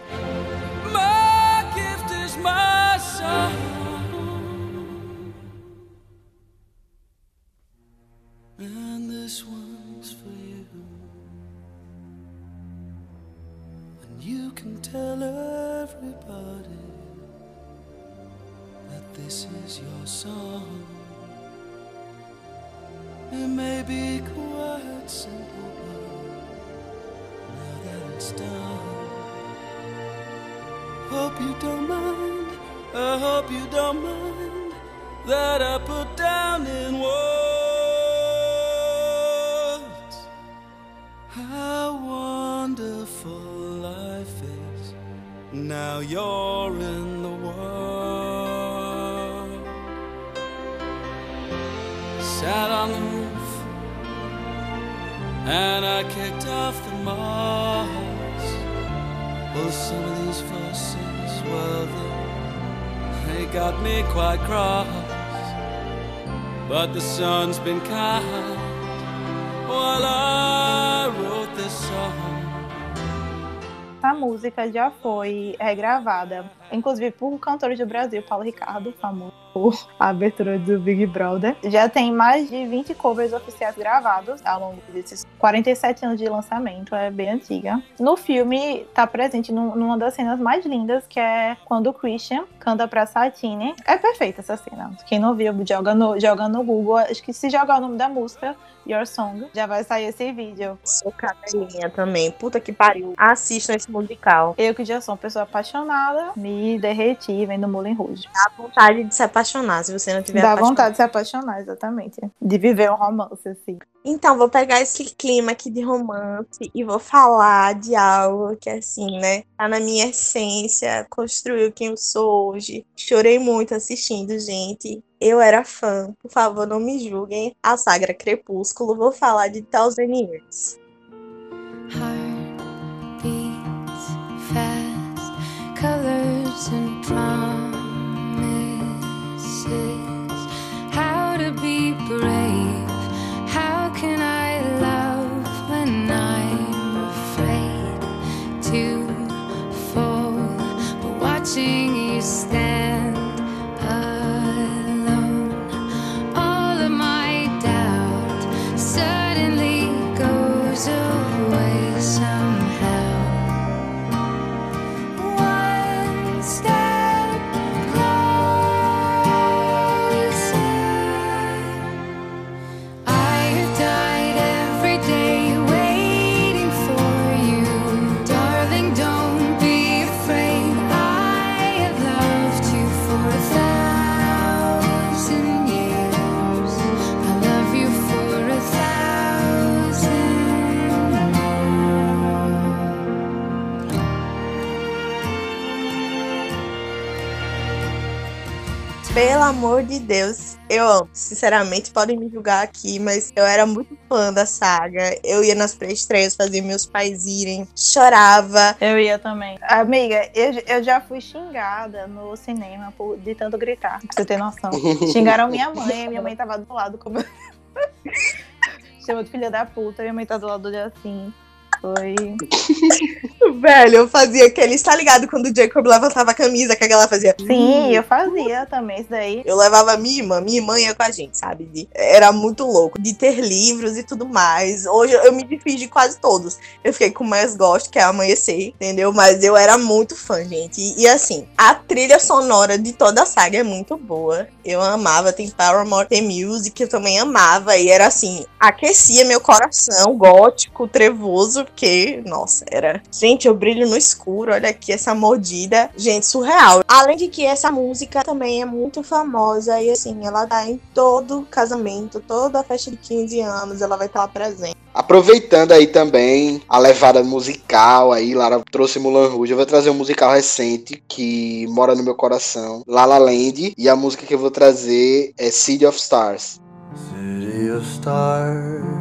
Hope you don't mind. I hope you don't mind that I put down in words how wonderful life is. Now you're in the world. Sat on the roof and I kicked off the moss. Well, some of these forces, well, they, got me quite cross. But the sun's been kind while I wrote this song. Música já foi regravada, inclusive por cantores do Brasil, Paulo Ricardo, famoso a abertura do Big Brother. Já tem mais de 20 covers oficiais gravados ao longo desses 47 anos de lançamento, é bem antiga. No filme, tá presente num- numa das cenas mais lindas, que é quando o Christian canta pra Satine. É perfeita essa cena. Quem não viu, joga no, joga no Google. Acho que se jogar o nome da música, Your Song, já vai sair esse vídeo. Sou cadelinha também. Puta que pariu. Assistam esse musical. Eu que já sou uma pessoa apaixonada, me derreti vendo Moulin Rouge. Dá vontade de se apaixonar se você não tiver Dá apaixonado. vontade de se apaixonar, exatamente. De viver um romance, assim. Então, vou pegar esse clima aqui de romance e vou falar de algo que, assim, né? Tá na minha essência, construiu quem eu sou hoje. Chorei muito assistindo, gente. Eu era fã. Por favor, não me julguem. A saga Crepúsculo, vou falar de Thousand Years. Heart beats fast, colors and promises. Watching Pelo amor de Deus, eu amo. Sinceramente, podem me julgar aqui, mas eu era muito fã da saga. Eu ia nas pré-estreias, fazia meus pais irem, chorava. Eu ia também. Amiga, eu, eu já fui xingada no cinema por, de tanto gritar, pra você ter noção. Xingaram minha mãe, minha mãe tava do lado como. Chama de filha da puta, minha mãe tá do lado dele assim. Foi. Velho, eu fazia aquele. Tá ligado quando o Jacob levantava a camisa, que a galera fazia. Sim, eu fazia também isso daí. Eu levava minha irmã, minha irmã ia com a gente, sabe? De- era muito louco. De ter livros e tudo mais. Hoje eu me desfiz de quase todos. Eu fiquei com o mais gosto, que é Amanhecer, entendeu? Mas eu era muito fã, gente. E, e, assim, a trilha sonora de toda a saga é muito boa. Eu amava. Tem Paramore, tem Music, eu também amava. E era assim, aquecia meu coração, gótico, trevoso, porque, nossa, era. Gente, eu brilho no escuro. Olha aqui essa mordida. Gente, surreal. Além de que essa música também é muito famosa e assim, ela tá em todo casamento, toda festa de 15 anos, ela vai estar lá presente. Aproveitando aí também a levada musical aí, Lara trouxe Mulan Rouge, eu vou trazer um musical recente que mora no meu coração, La La Land, e a música que eu vou trazer é City of Stars. City of stars,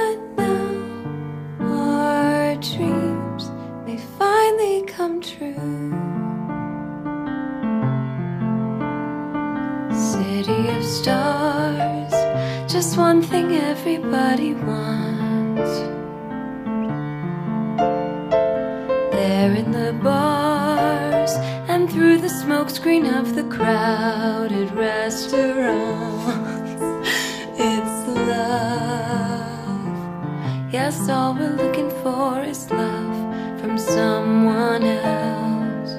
come true. City of stars, just one thing everybody wants. There in the bars and through the smokescreen of the crowded restaurants. It's love. Yes, all we're looking for is love from someone else.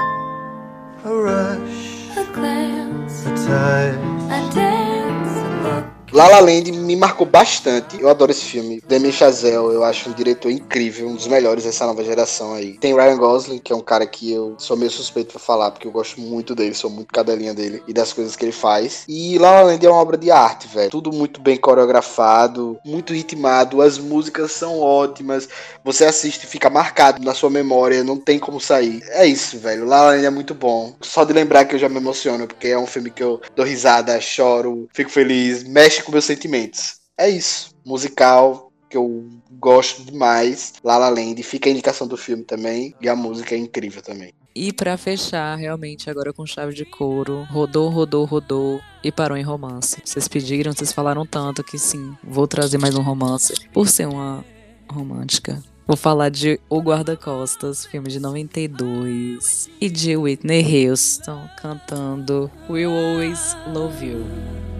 A rush, A glance, a touch. a look. La La Land me marcou bastante. Eu adoro esse filme. Damien Chazelle, eu acho um diretor incrível, um dos melhores dessa nova geração aí. Tem Ryan Gosling, que é um cara que eu sou meio suspeito pra falar, porque eu gosto muito dele, sou muito cadelinha dele e das coisas que ele faz. E La La Land é uma obra de arte, velho. Tudo muito bem coreografado, muito ritmado, as músicas são ótimas. Você assiste e fica marcado na sua memória, não tem como sair. É isso, velho. La La Land é muito bom. Só de lembrar que eu já me emociono, porque é um filme que eu dou risada, choro, fico feliz, mexe com meus sentimentos. É isso. Musical que eu gosto demais. La La Land. Fica a indicação do filme também. E a música é incrível também. E pra fechar, realmente, agora com chave de couro, rodou, rodou, rodou e parou em romance. Vocês pediram, vocês falaram tanto que sim, vou trazer mais um romance. Por ser uma romântica. Vou falar de O Guarda-Costas, filme de 92. E de Whitney Houston cantando We'll Always Love You.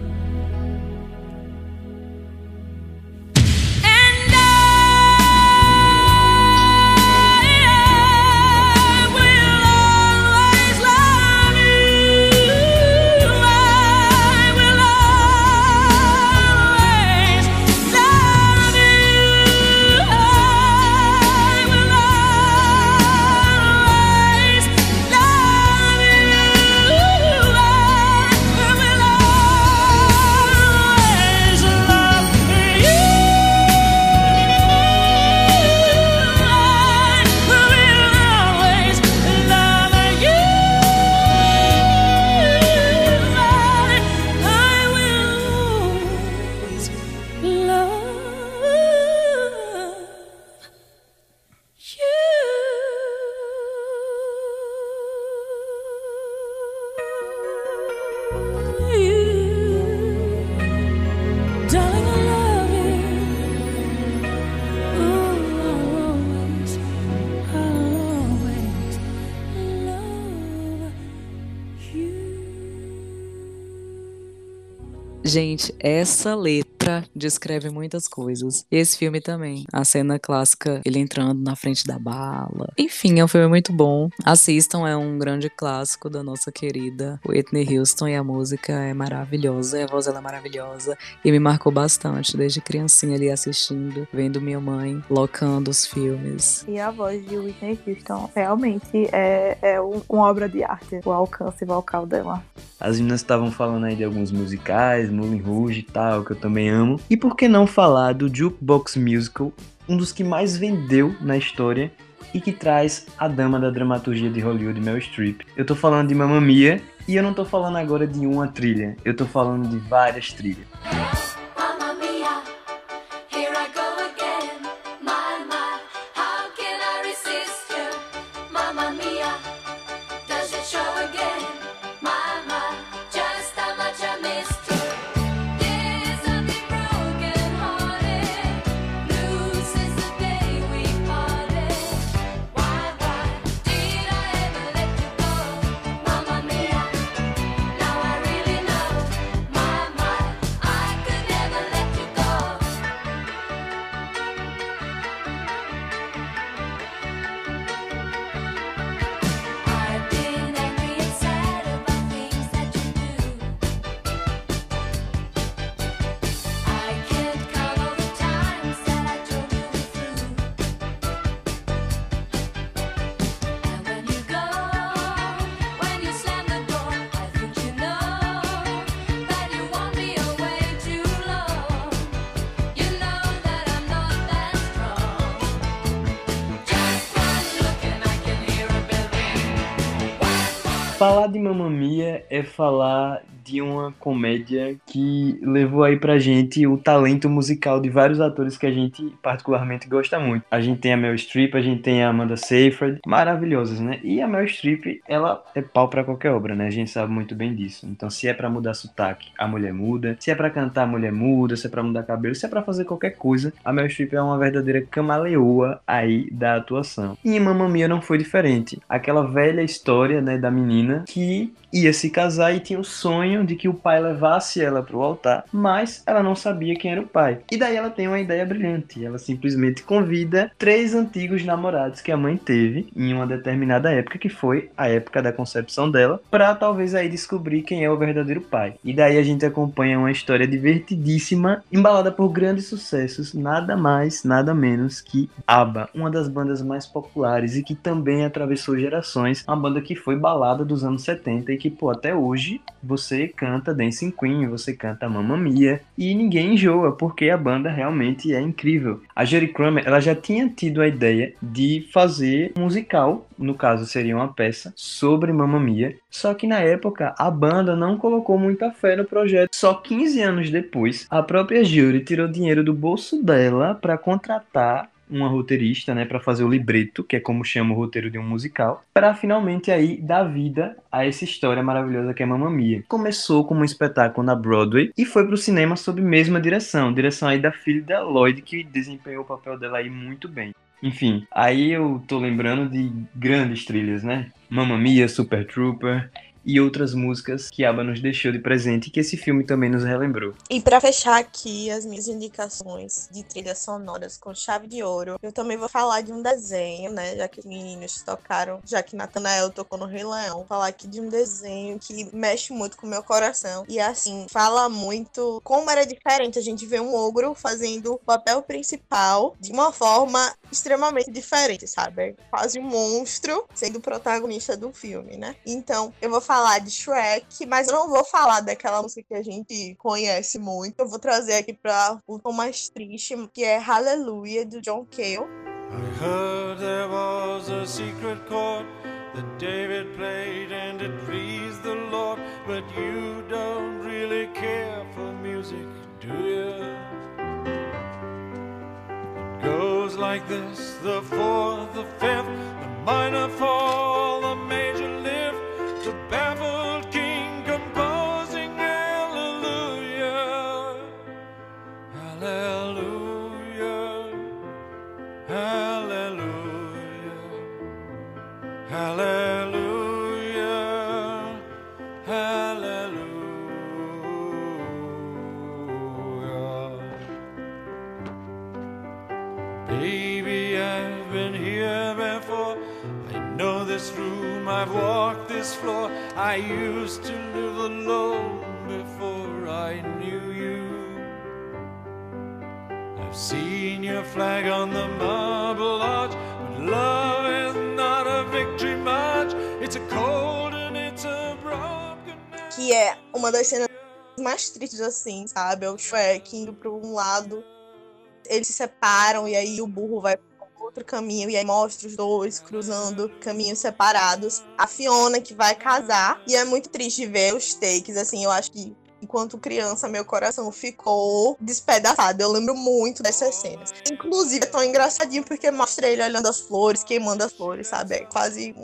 Gente, essa letra descreve muitas coisas. E esse filme também. A cena clássica, ele entrando na frente da bala. Enfim, é um filme muito bom. Assistam, é um grande clássico da nossa querida Whitney Houston e a música é maravilhosa, e a voz ela é maravilhosa e me marcou bastante desde criancinha ali assistindo, vendo minha mãe locando os filmes. E a voz de Whitney Houston realmente é, é um- uma obra de arte, o alcance vocal dela. As meninas estavam falando aí de alguns musicais, Moulin Rouge e tal, que eu também amo. E por que não falar do Jukebox Musical, um dos que mais vendeu na história e que traz a dama da dramaturgia de Hollywood, Meryl Streep. Eu tô falando de Mamma Mia e eu não tô falando agora de uma trilha, eu tô falando de várias trilhas. É falar de uma comédia que levou aí pra gente o talento musical de vários atores que a gente particularmente gosta muito. A gente tem a Meryl Streep, a gente tem a Amanda Seyfried, maravilhosas, né? E a Meryl Streep, ela é pau pra qualquer obra, né? A gente sabe muito bem disso. Então, se é pra mudar sotaque, a mulher muda. Se é pra cantar, a mulher muda. Se é pra mudar cabelo, se é pra fazer qualquer coisa, a Meryl Streep é uma verdadeira camaleoa aí da atuação. E em Mamma Mia não foi diferente. Aquela velha história, né, da menina que ia se casar e tinha o sonho de que o pai levasse ela pro altar, mas ela não sabia quem era o pai. E daí ela tem uma ideia brilhante. Ela simplesmente convida três antigos namorados que a mãe teve em uma determinada época, que foi a época da concepção dela, pra talvez aí descobrir quem é o verdadeiro pai. E daí a gente acompanha uma história divertidíssima, embalada por grandes sucessos, nada mais, nada menos que ABBA, uma das bandas mais populares e que também atravessou gerações, uma banda que foi balada dos anos 70 e que, pô, até hoje você canta Dancing Queen, você canta Mamma Mia e ninguém enjoa, porque a banda realmente é incrível. A Jerry Kramer, ela já tinha tido a ideia de fazer um musical, no caso seria uma peça, sobre Mamma Mia, só que na época a banda não colocou muita fé no projeto. Só 15 anos depois, a própria Jury tirou dinheiro do bolso dela para contratar uma roteirista, né, para fazer o libreto, que é como chama o roteiro de um musical, para finalmente aí dar vida a essa história maravilhosa que é Mamma Mia. Começou como um espetáculo na Broadway e foi pro cinema sob mesma direção, direção aí da filha da Lloyd, que desempenhou o papel dela aí muito bem. Enfim, aí eu tô lembrando de grandes trilhas, né? Mamma Mia, Super Trooper e outras músicas que ABBA nos deixou de presente e que esse filme também nos relembrou. E pra fechar aqui as minhas indicações de trilhas sonoras com chave de ouro, eu também vou falar de um desenho, né? Já que os meninos tocaram, já que Nathanael tocou no Rei Leão, vou falar aqui de um desenho que mexe muito com o meu coração. E assim, fala muito como era diferente a gente ver um ogro fazendo o papel principal de uma forma extremamente diferente, sabe? Quase um monstro sendo o protagonista do filme, né? Então, eu vou falar de Shrek, mas eu não vou falar daquela música que a gente conhece muito. Eu vou trazer aqui para o tom mais triste, que é Hallelujah, do John Cale. I heard there was a secret chord that David played and it pleased the Lord, but you don't really care for music, do you? It goes like this the fourth, the fifth, the minor fall, the major Hallelujah, hallelujah, hallelujah, hallelujah. Baby, I've been here before. I know this room, I've walked this floor. I used to live alone before I knew. I've seen your flag on the marble arch, but love is not a victory march. It's a cold and it's a broken. que é uma das cenas mais tristes, assim, sabe? É o Shrek indo para um lado, eles se separam e aí o burro vai outro caminho e aí mostra os dois cruzando caminhos separados. A Fiona que vai casar e é muito triste ver os takes, assim, eu acho que enquanto criança meu coração ficou despedaçado. Eu lembro muito dessas cenas. Inclusive é tão engraçadinho porque mostra ele olhando as flores, queimando as flores, sabe? É quase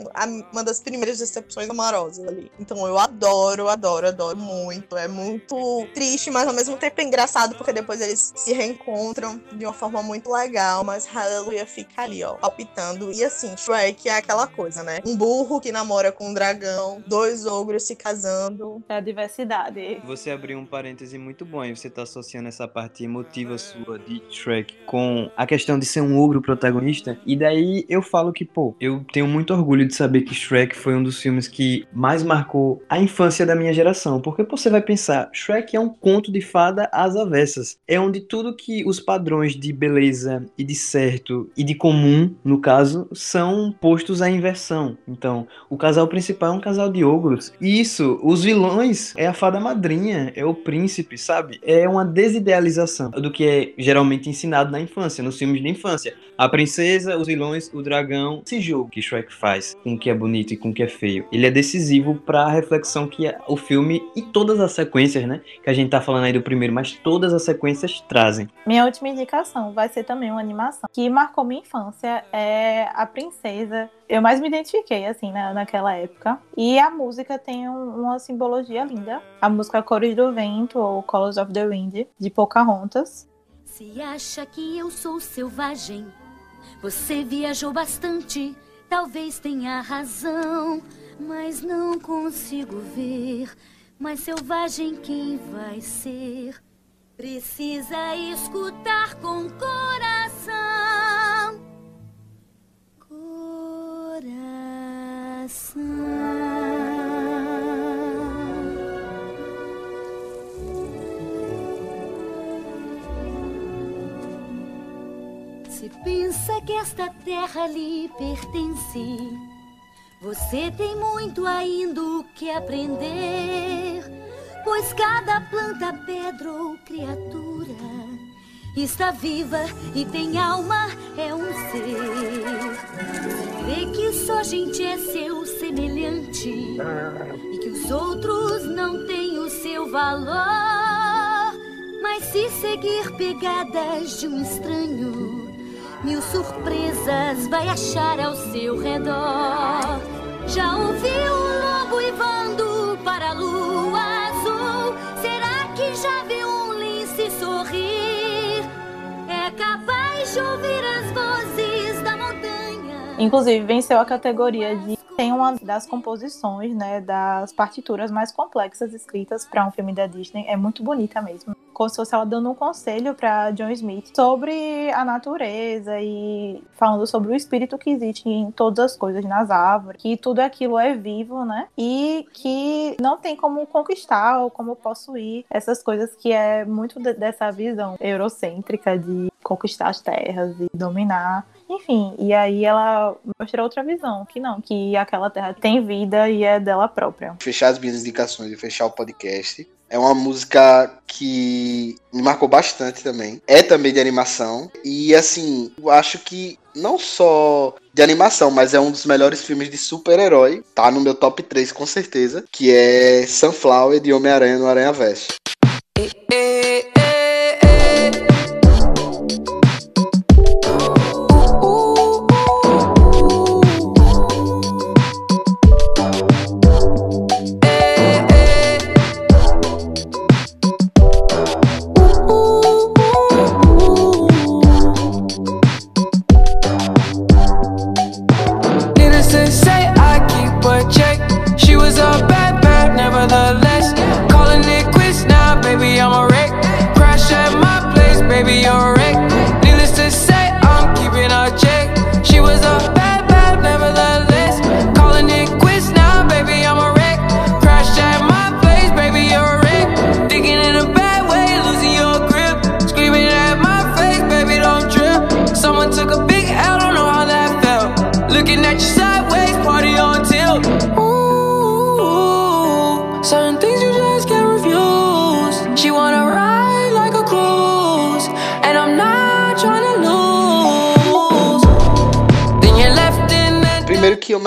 uma das primeiras decepções amorosas ali. Então eu adoro, adoro, adoro muito. É muito triste, mas ao mesmo tempo é engraçado porque depois eles se reencontram de uma forma muito legal. Mas Hallelujah fica ali, ó, palpitando. E assim, Shrek é aquela coisa, né? Um burro que namora com um dragão, dois ogros se casando. É a diversidade. Você abriu um parêntese muito bom e você tá associando essa parte emotiva sua de Shrek com a questão de ser um ogro protagonista. E daí eu falo que, pô, eu tenho muito orgulho de saber que Shrek foi um dos filmes que mais marcou a infância da minha geração. Porque você vai pensar, Shrek é um conto de fada às avessas. É onde tudo que os padrões de beleza e de certo e de comum, no caso, são postos à inversão. Então, o casal principal é um casal de ogros. E isso, os vilões é a fada madrinha, é o príncipe, sabe? É uma desidealização do que é geralmente ensinado na infância, nos filmes de infância. A princesa, os vilões, o dragão. Esse jogo que Shrek faz com o que é bonito e com o que é feio, ele é decisivo para a reflexão que o filme e todas as sequências, né? Que a gente tá falando aí do primeiro, mas todas as sequências trazem. Minha última indicação vai ser também uma animação que marcou minha infância. É a Princesa. Eu mais me identifiquei, assim, na, naquela época. E a música tem um- uma simbologia linda. A música Cores do Vento, ou Colors of the Wind, de Pocahontas. Se acha que eu sou selvagem, você viajou bastante, talvez tenha razão, mas não consigo ver mais selvagem quem vai ser. Precisa escutar com coração. Se pensa que esta terra lhe pertence, você tem muito ainda o que aprender. Pois cada planta, pedra ou criatura está viva e tem alma, é um ser. Que só gente é seu semelhante e que os outros não têm o seu valor. Mas se seguir pegadas de um estranho, mil surpresas vai achar ao seu redor. Já ouviu o lobo uivando para a lua azul? Será que já viu um lince sorrir? É capaz de ouvir montanha. Inclusive, venceu a categoria de. Tem uma das composições, né, das partituras mais complexas escritas para um filme da Disney. É muito bonita mesmo. Como se fosse ela dando um conselho para John Smith sobre a natureza e falando sobre o espírito que existe em todas as coisas, nas árvores, que tudo aquilo é vivo, né? E que não tem como conquistar ou como possuir essas coisas que é muito de- dessa visão eurocêntrica de conquistar as terras e dominar enfim, e aí ela mostra outra visão, que não, que aquela terra tem vida e é dela própria. Fechar as minhas indicações e fechar o podcast. É uma música que me marcou bastante também. É também de animação. E assim, eu acho que não só de animação, mas é um dos melhores filmes de super-herói. Tá no meu top 3 com certeza. Que é Sunflower de Homem-Aranha no Aranha Verso.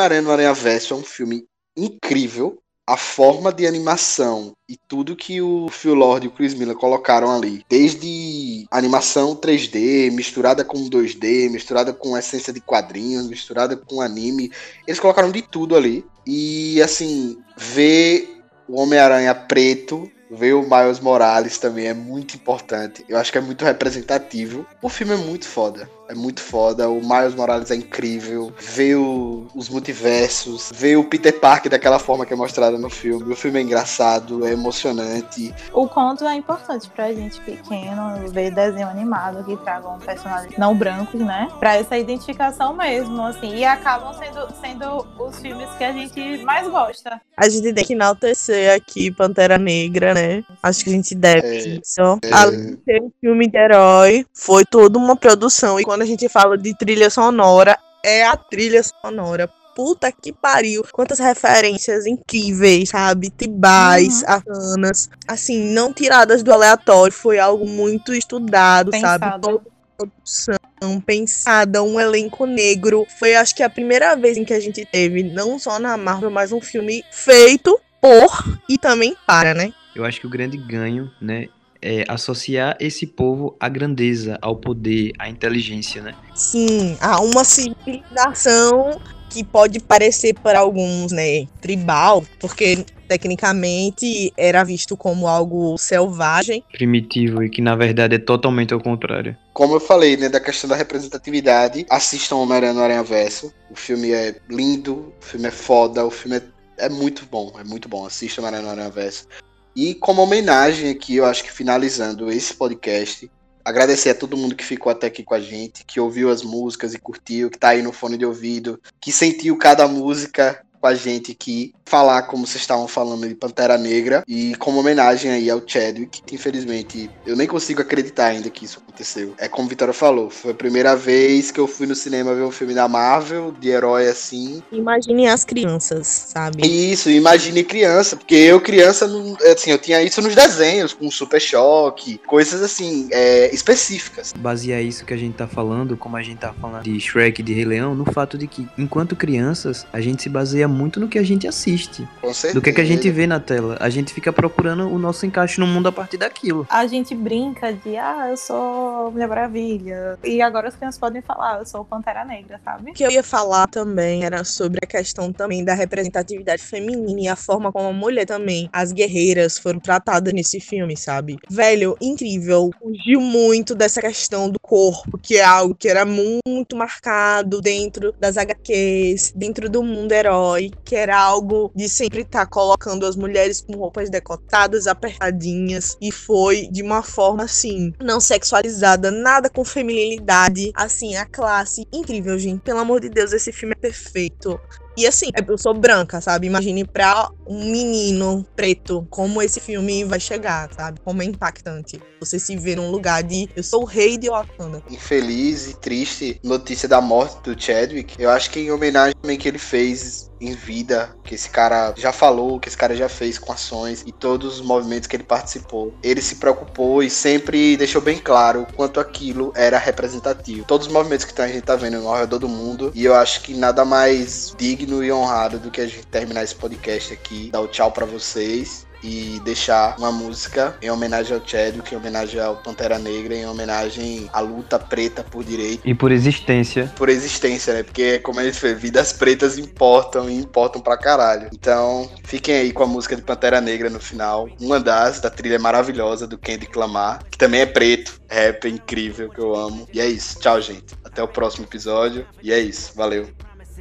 Homem-Aranha no Aranha Verso é um filme incrível. A forma de animação e tudo que o Phil Lord e o Chris Miller colocaram ali, desde animação 3D, misturada com 2D, misturada com essência de quadrinhos, misturada com anime, eles colocaram de tudo ali. E assim, ver o Homem-Aranha preto ver o Miles Morales também é muito importante. Eu acho que é muito representativo. O filme é muito foda. É muito foda. O Miles Morales é incrível. Ver o- os multiversos. Ver o Peter Parker daquela forma que é mostrada no filme. O filme é engraçado, é emocionante. O conto é importante pra gente pequeno ver desenho animado que tragam personagens não brancos, né? Pra essa identificação mesmo, assim. E acabam sendo, sendo os filmes que a gente mais gosta. A gente tem que enaltecer aqui Pantera Negra, né? Acho que a gente deve É, isso. é. Além de ser um filme de herói, foi toda uma produção. E quando a gente fala de trilha sonora, é a trilha sonora. Puta que pariu. Quantas referências incríveis, sabe? Tribais, arcanas. Assim, não tiradas do aleatório. Foi algo muito estudado, sabe? Pensado. Toda a produção pensada, um elenco negro. Foi, acho que, a primeira vez em que a gente teve, não só na Marvel, mas um filme feito por e também para, né? Eu acho que o grande ganho, né, é associar esse povo à grandeza, ao poder, à inteligência, né? Sim, há uma civilização que pode parecer para alguns, né, tribal, porque tecnicamente era visto como algo selvagem. Primitivo e que na verdade é totalmente ao contrário. Como eu falei, né, da questão da representatividade, assistam Homem-Aranha no Aranha Verso. O filme é lindo, o filme é foda, o filme é, é muito bom, é muito bom. Assistam Homem-Aranha no Aranha Verso. E como homenagem aqui, eu acho que finalizando esse podcast, agradecer a todo mundo que ficou até aqui com a gente, que ouviu as músicas e curtiu, que tá aí no fone de ouvido, que sentiu cada música com a gente aqui, falar como vocês estavam falando de Pantera Negra e como homenagem aí ao Chadwick, que infelizmente eu nem consigo acreditar ainda que isso aconteceu. É como a Vitória falou, foi a primeira vez que eu fui no cinema ver um filme da Marvel, de herói assim, Imaginem as crianças, sabe? isso, imagine criança, porque eu criança, não- assim, eu tinha isso nos desenhos, com Super Choque, coisas assim, é, específicas. Basear isso que a gente tá falando, como a gente tá falando de Shrek e de Rei Leão, no fato de que, enquanto crianças, a gente se baseia muito no que a gente assiste, Com certeza. do que, que a gente vê na tela. A gente fica procurando o nosso encaixe no mundo a partir daquilo. A gente brinca de, ah, eu sou Mulher Maravilha. E agora as crianças podem falar, eu sou Pantera Negra, sabe? O que eu ia falar também era sobre a questão também da representatividade feminina e a forma como a mulher também, as guerreiras foram tratadas nesse filme, sabe? Velho, incrível. Fugiu muito dessa questão do corpo, que é algo que era muito marcado dentro das HQs, dentro do mundo herói, que era algo de sempre estar colocando as mulheres com roupas decotadas, apertadinhas, e foi de uma forma assim, não sexualizada, nada com feminilidade, assim, a classe incrível, gente. Pelo amor de Deus, esse filme é perfeito. E assim, eu sou branca, sabe? Imagine pra um menino preto como esse filme vai chegar, sabe? Como é impactante. Você se vê num lugar de eu sou o rei de Wakanda. Infeliz e triste notícia da morte do Chadwick, eu acho que em homenagem também que ele fez em vida, que esse cara já falou, que esse cara já fez com ações e todos os movimentos que ele participou. Ele se preocupou e sempre deixou bem claro quanto aquilo era representativo. Todos os movimentos que a gente tá vendo ao redor do mundo, e eu acho que nada mais digno e honrado do que a gente terminar esse podcast aqui, dar o tchau pra vocês e deixar uma música em homenagem ao Chadwick, em homenagem ao Pantera Negra, em homenagem à luta preta por direito, E por existência, por existência, né? Porque, como a gente fez, vidas pretas importam e importam pra caralho. Então, fiquem aí com a música de Pantera Negra no final. Uma das, da trilha maravilhosa do Kendrick Lamar, que também é preto, rap é incrível, que eu amo. E é isso. Tchau, gente. Até o próximo episódio. E é isso. Valeu.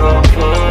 Oh.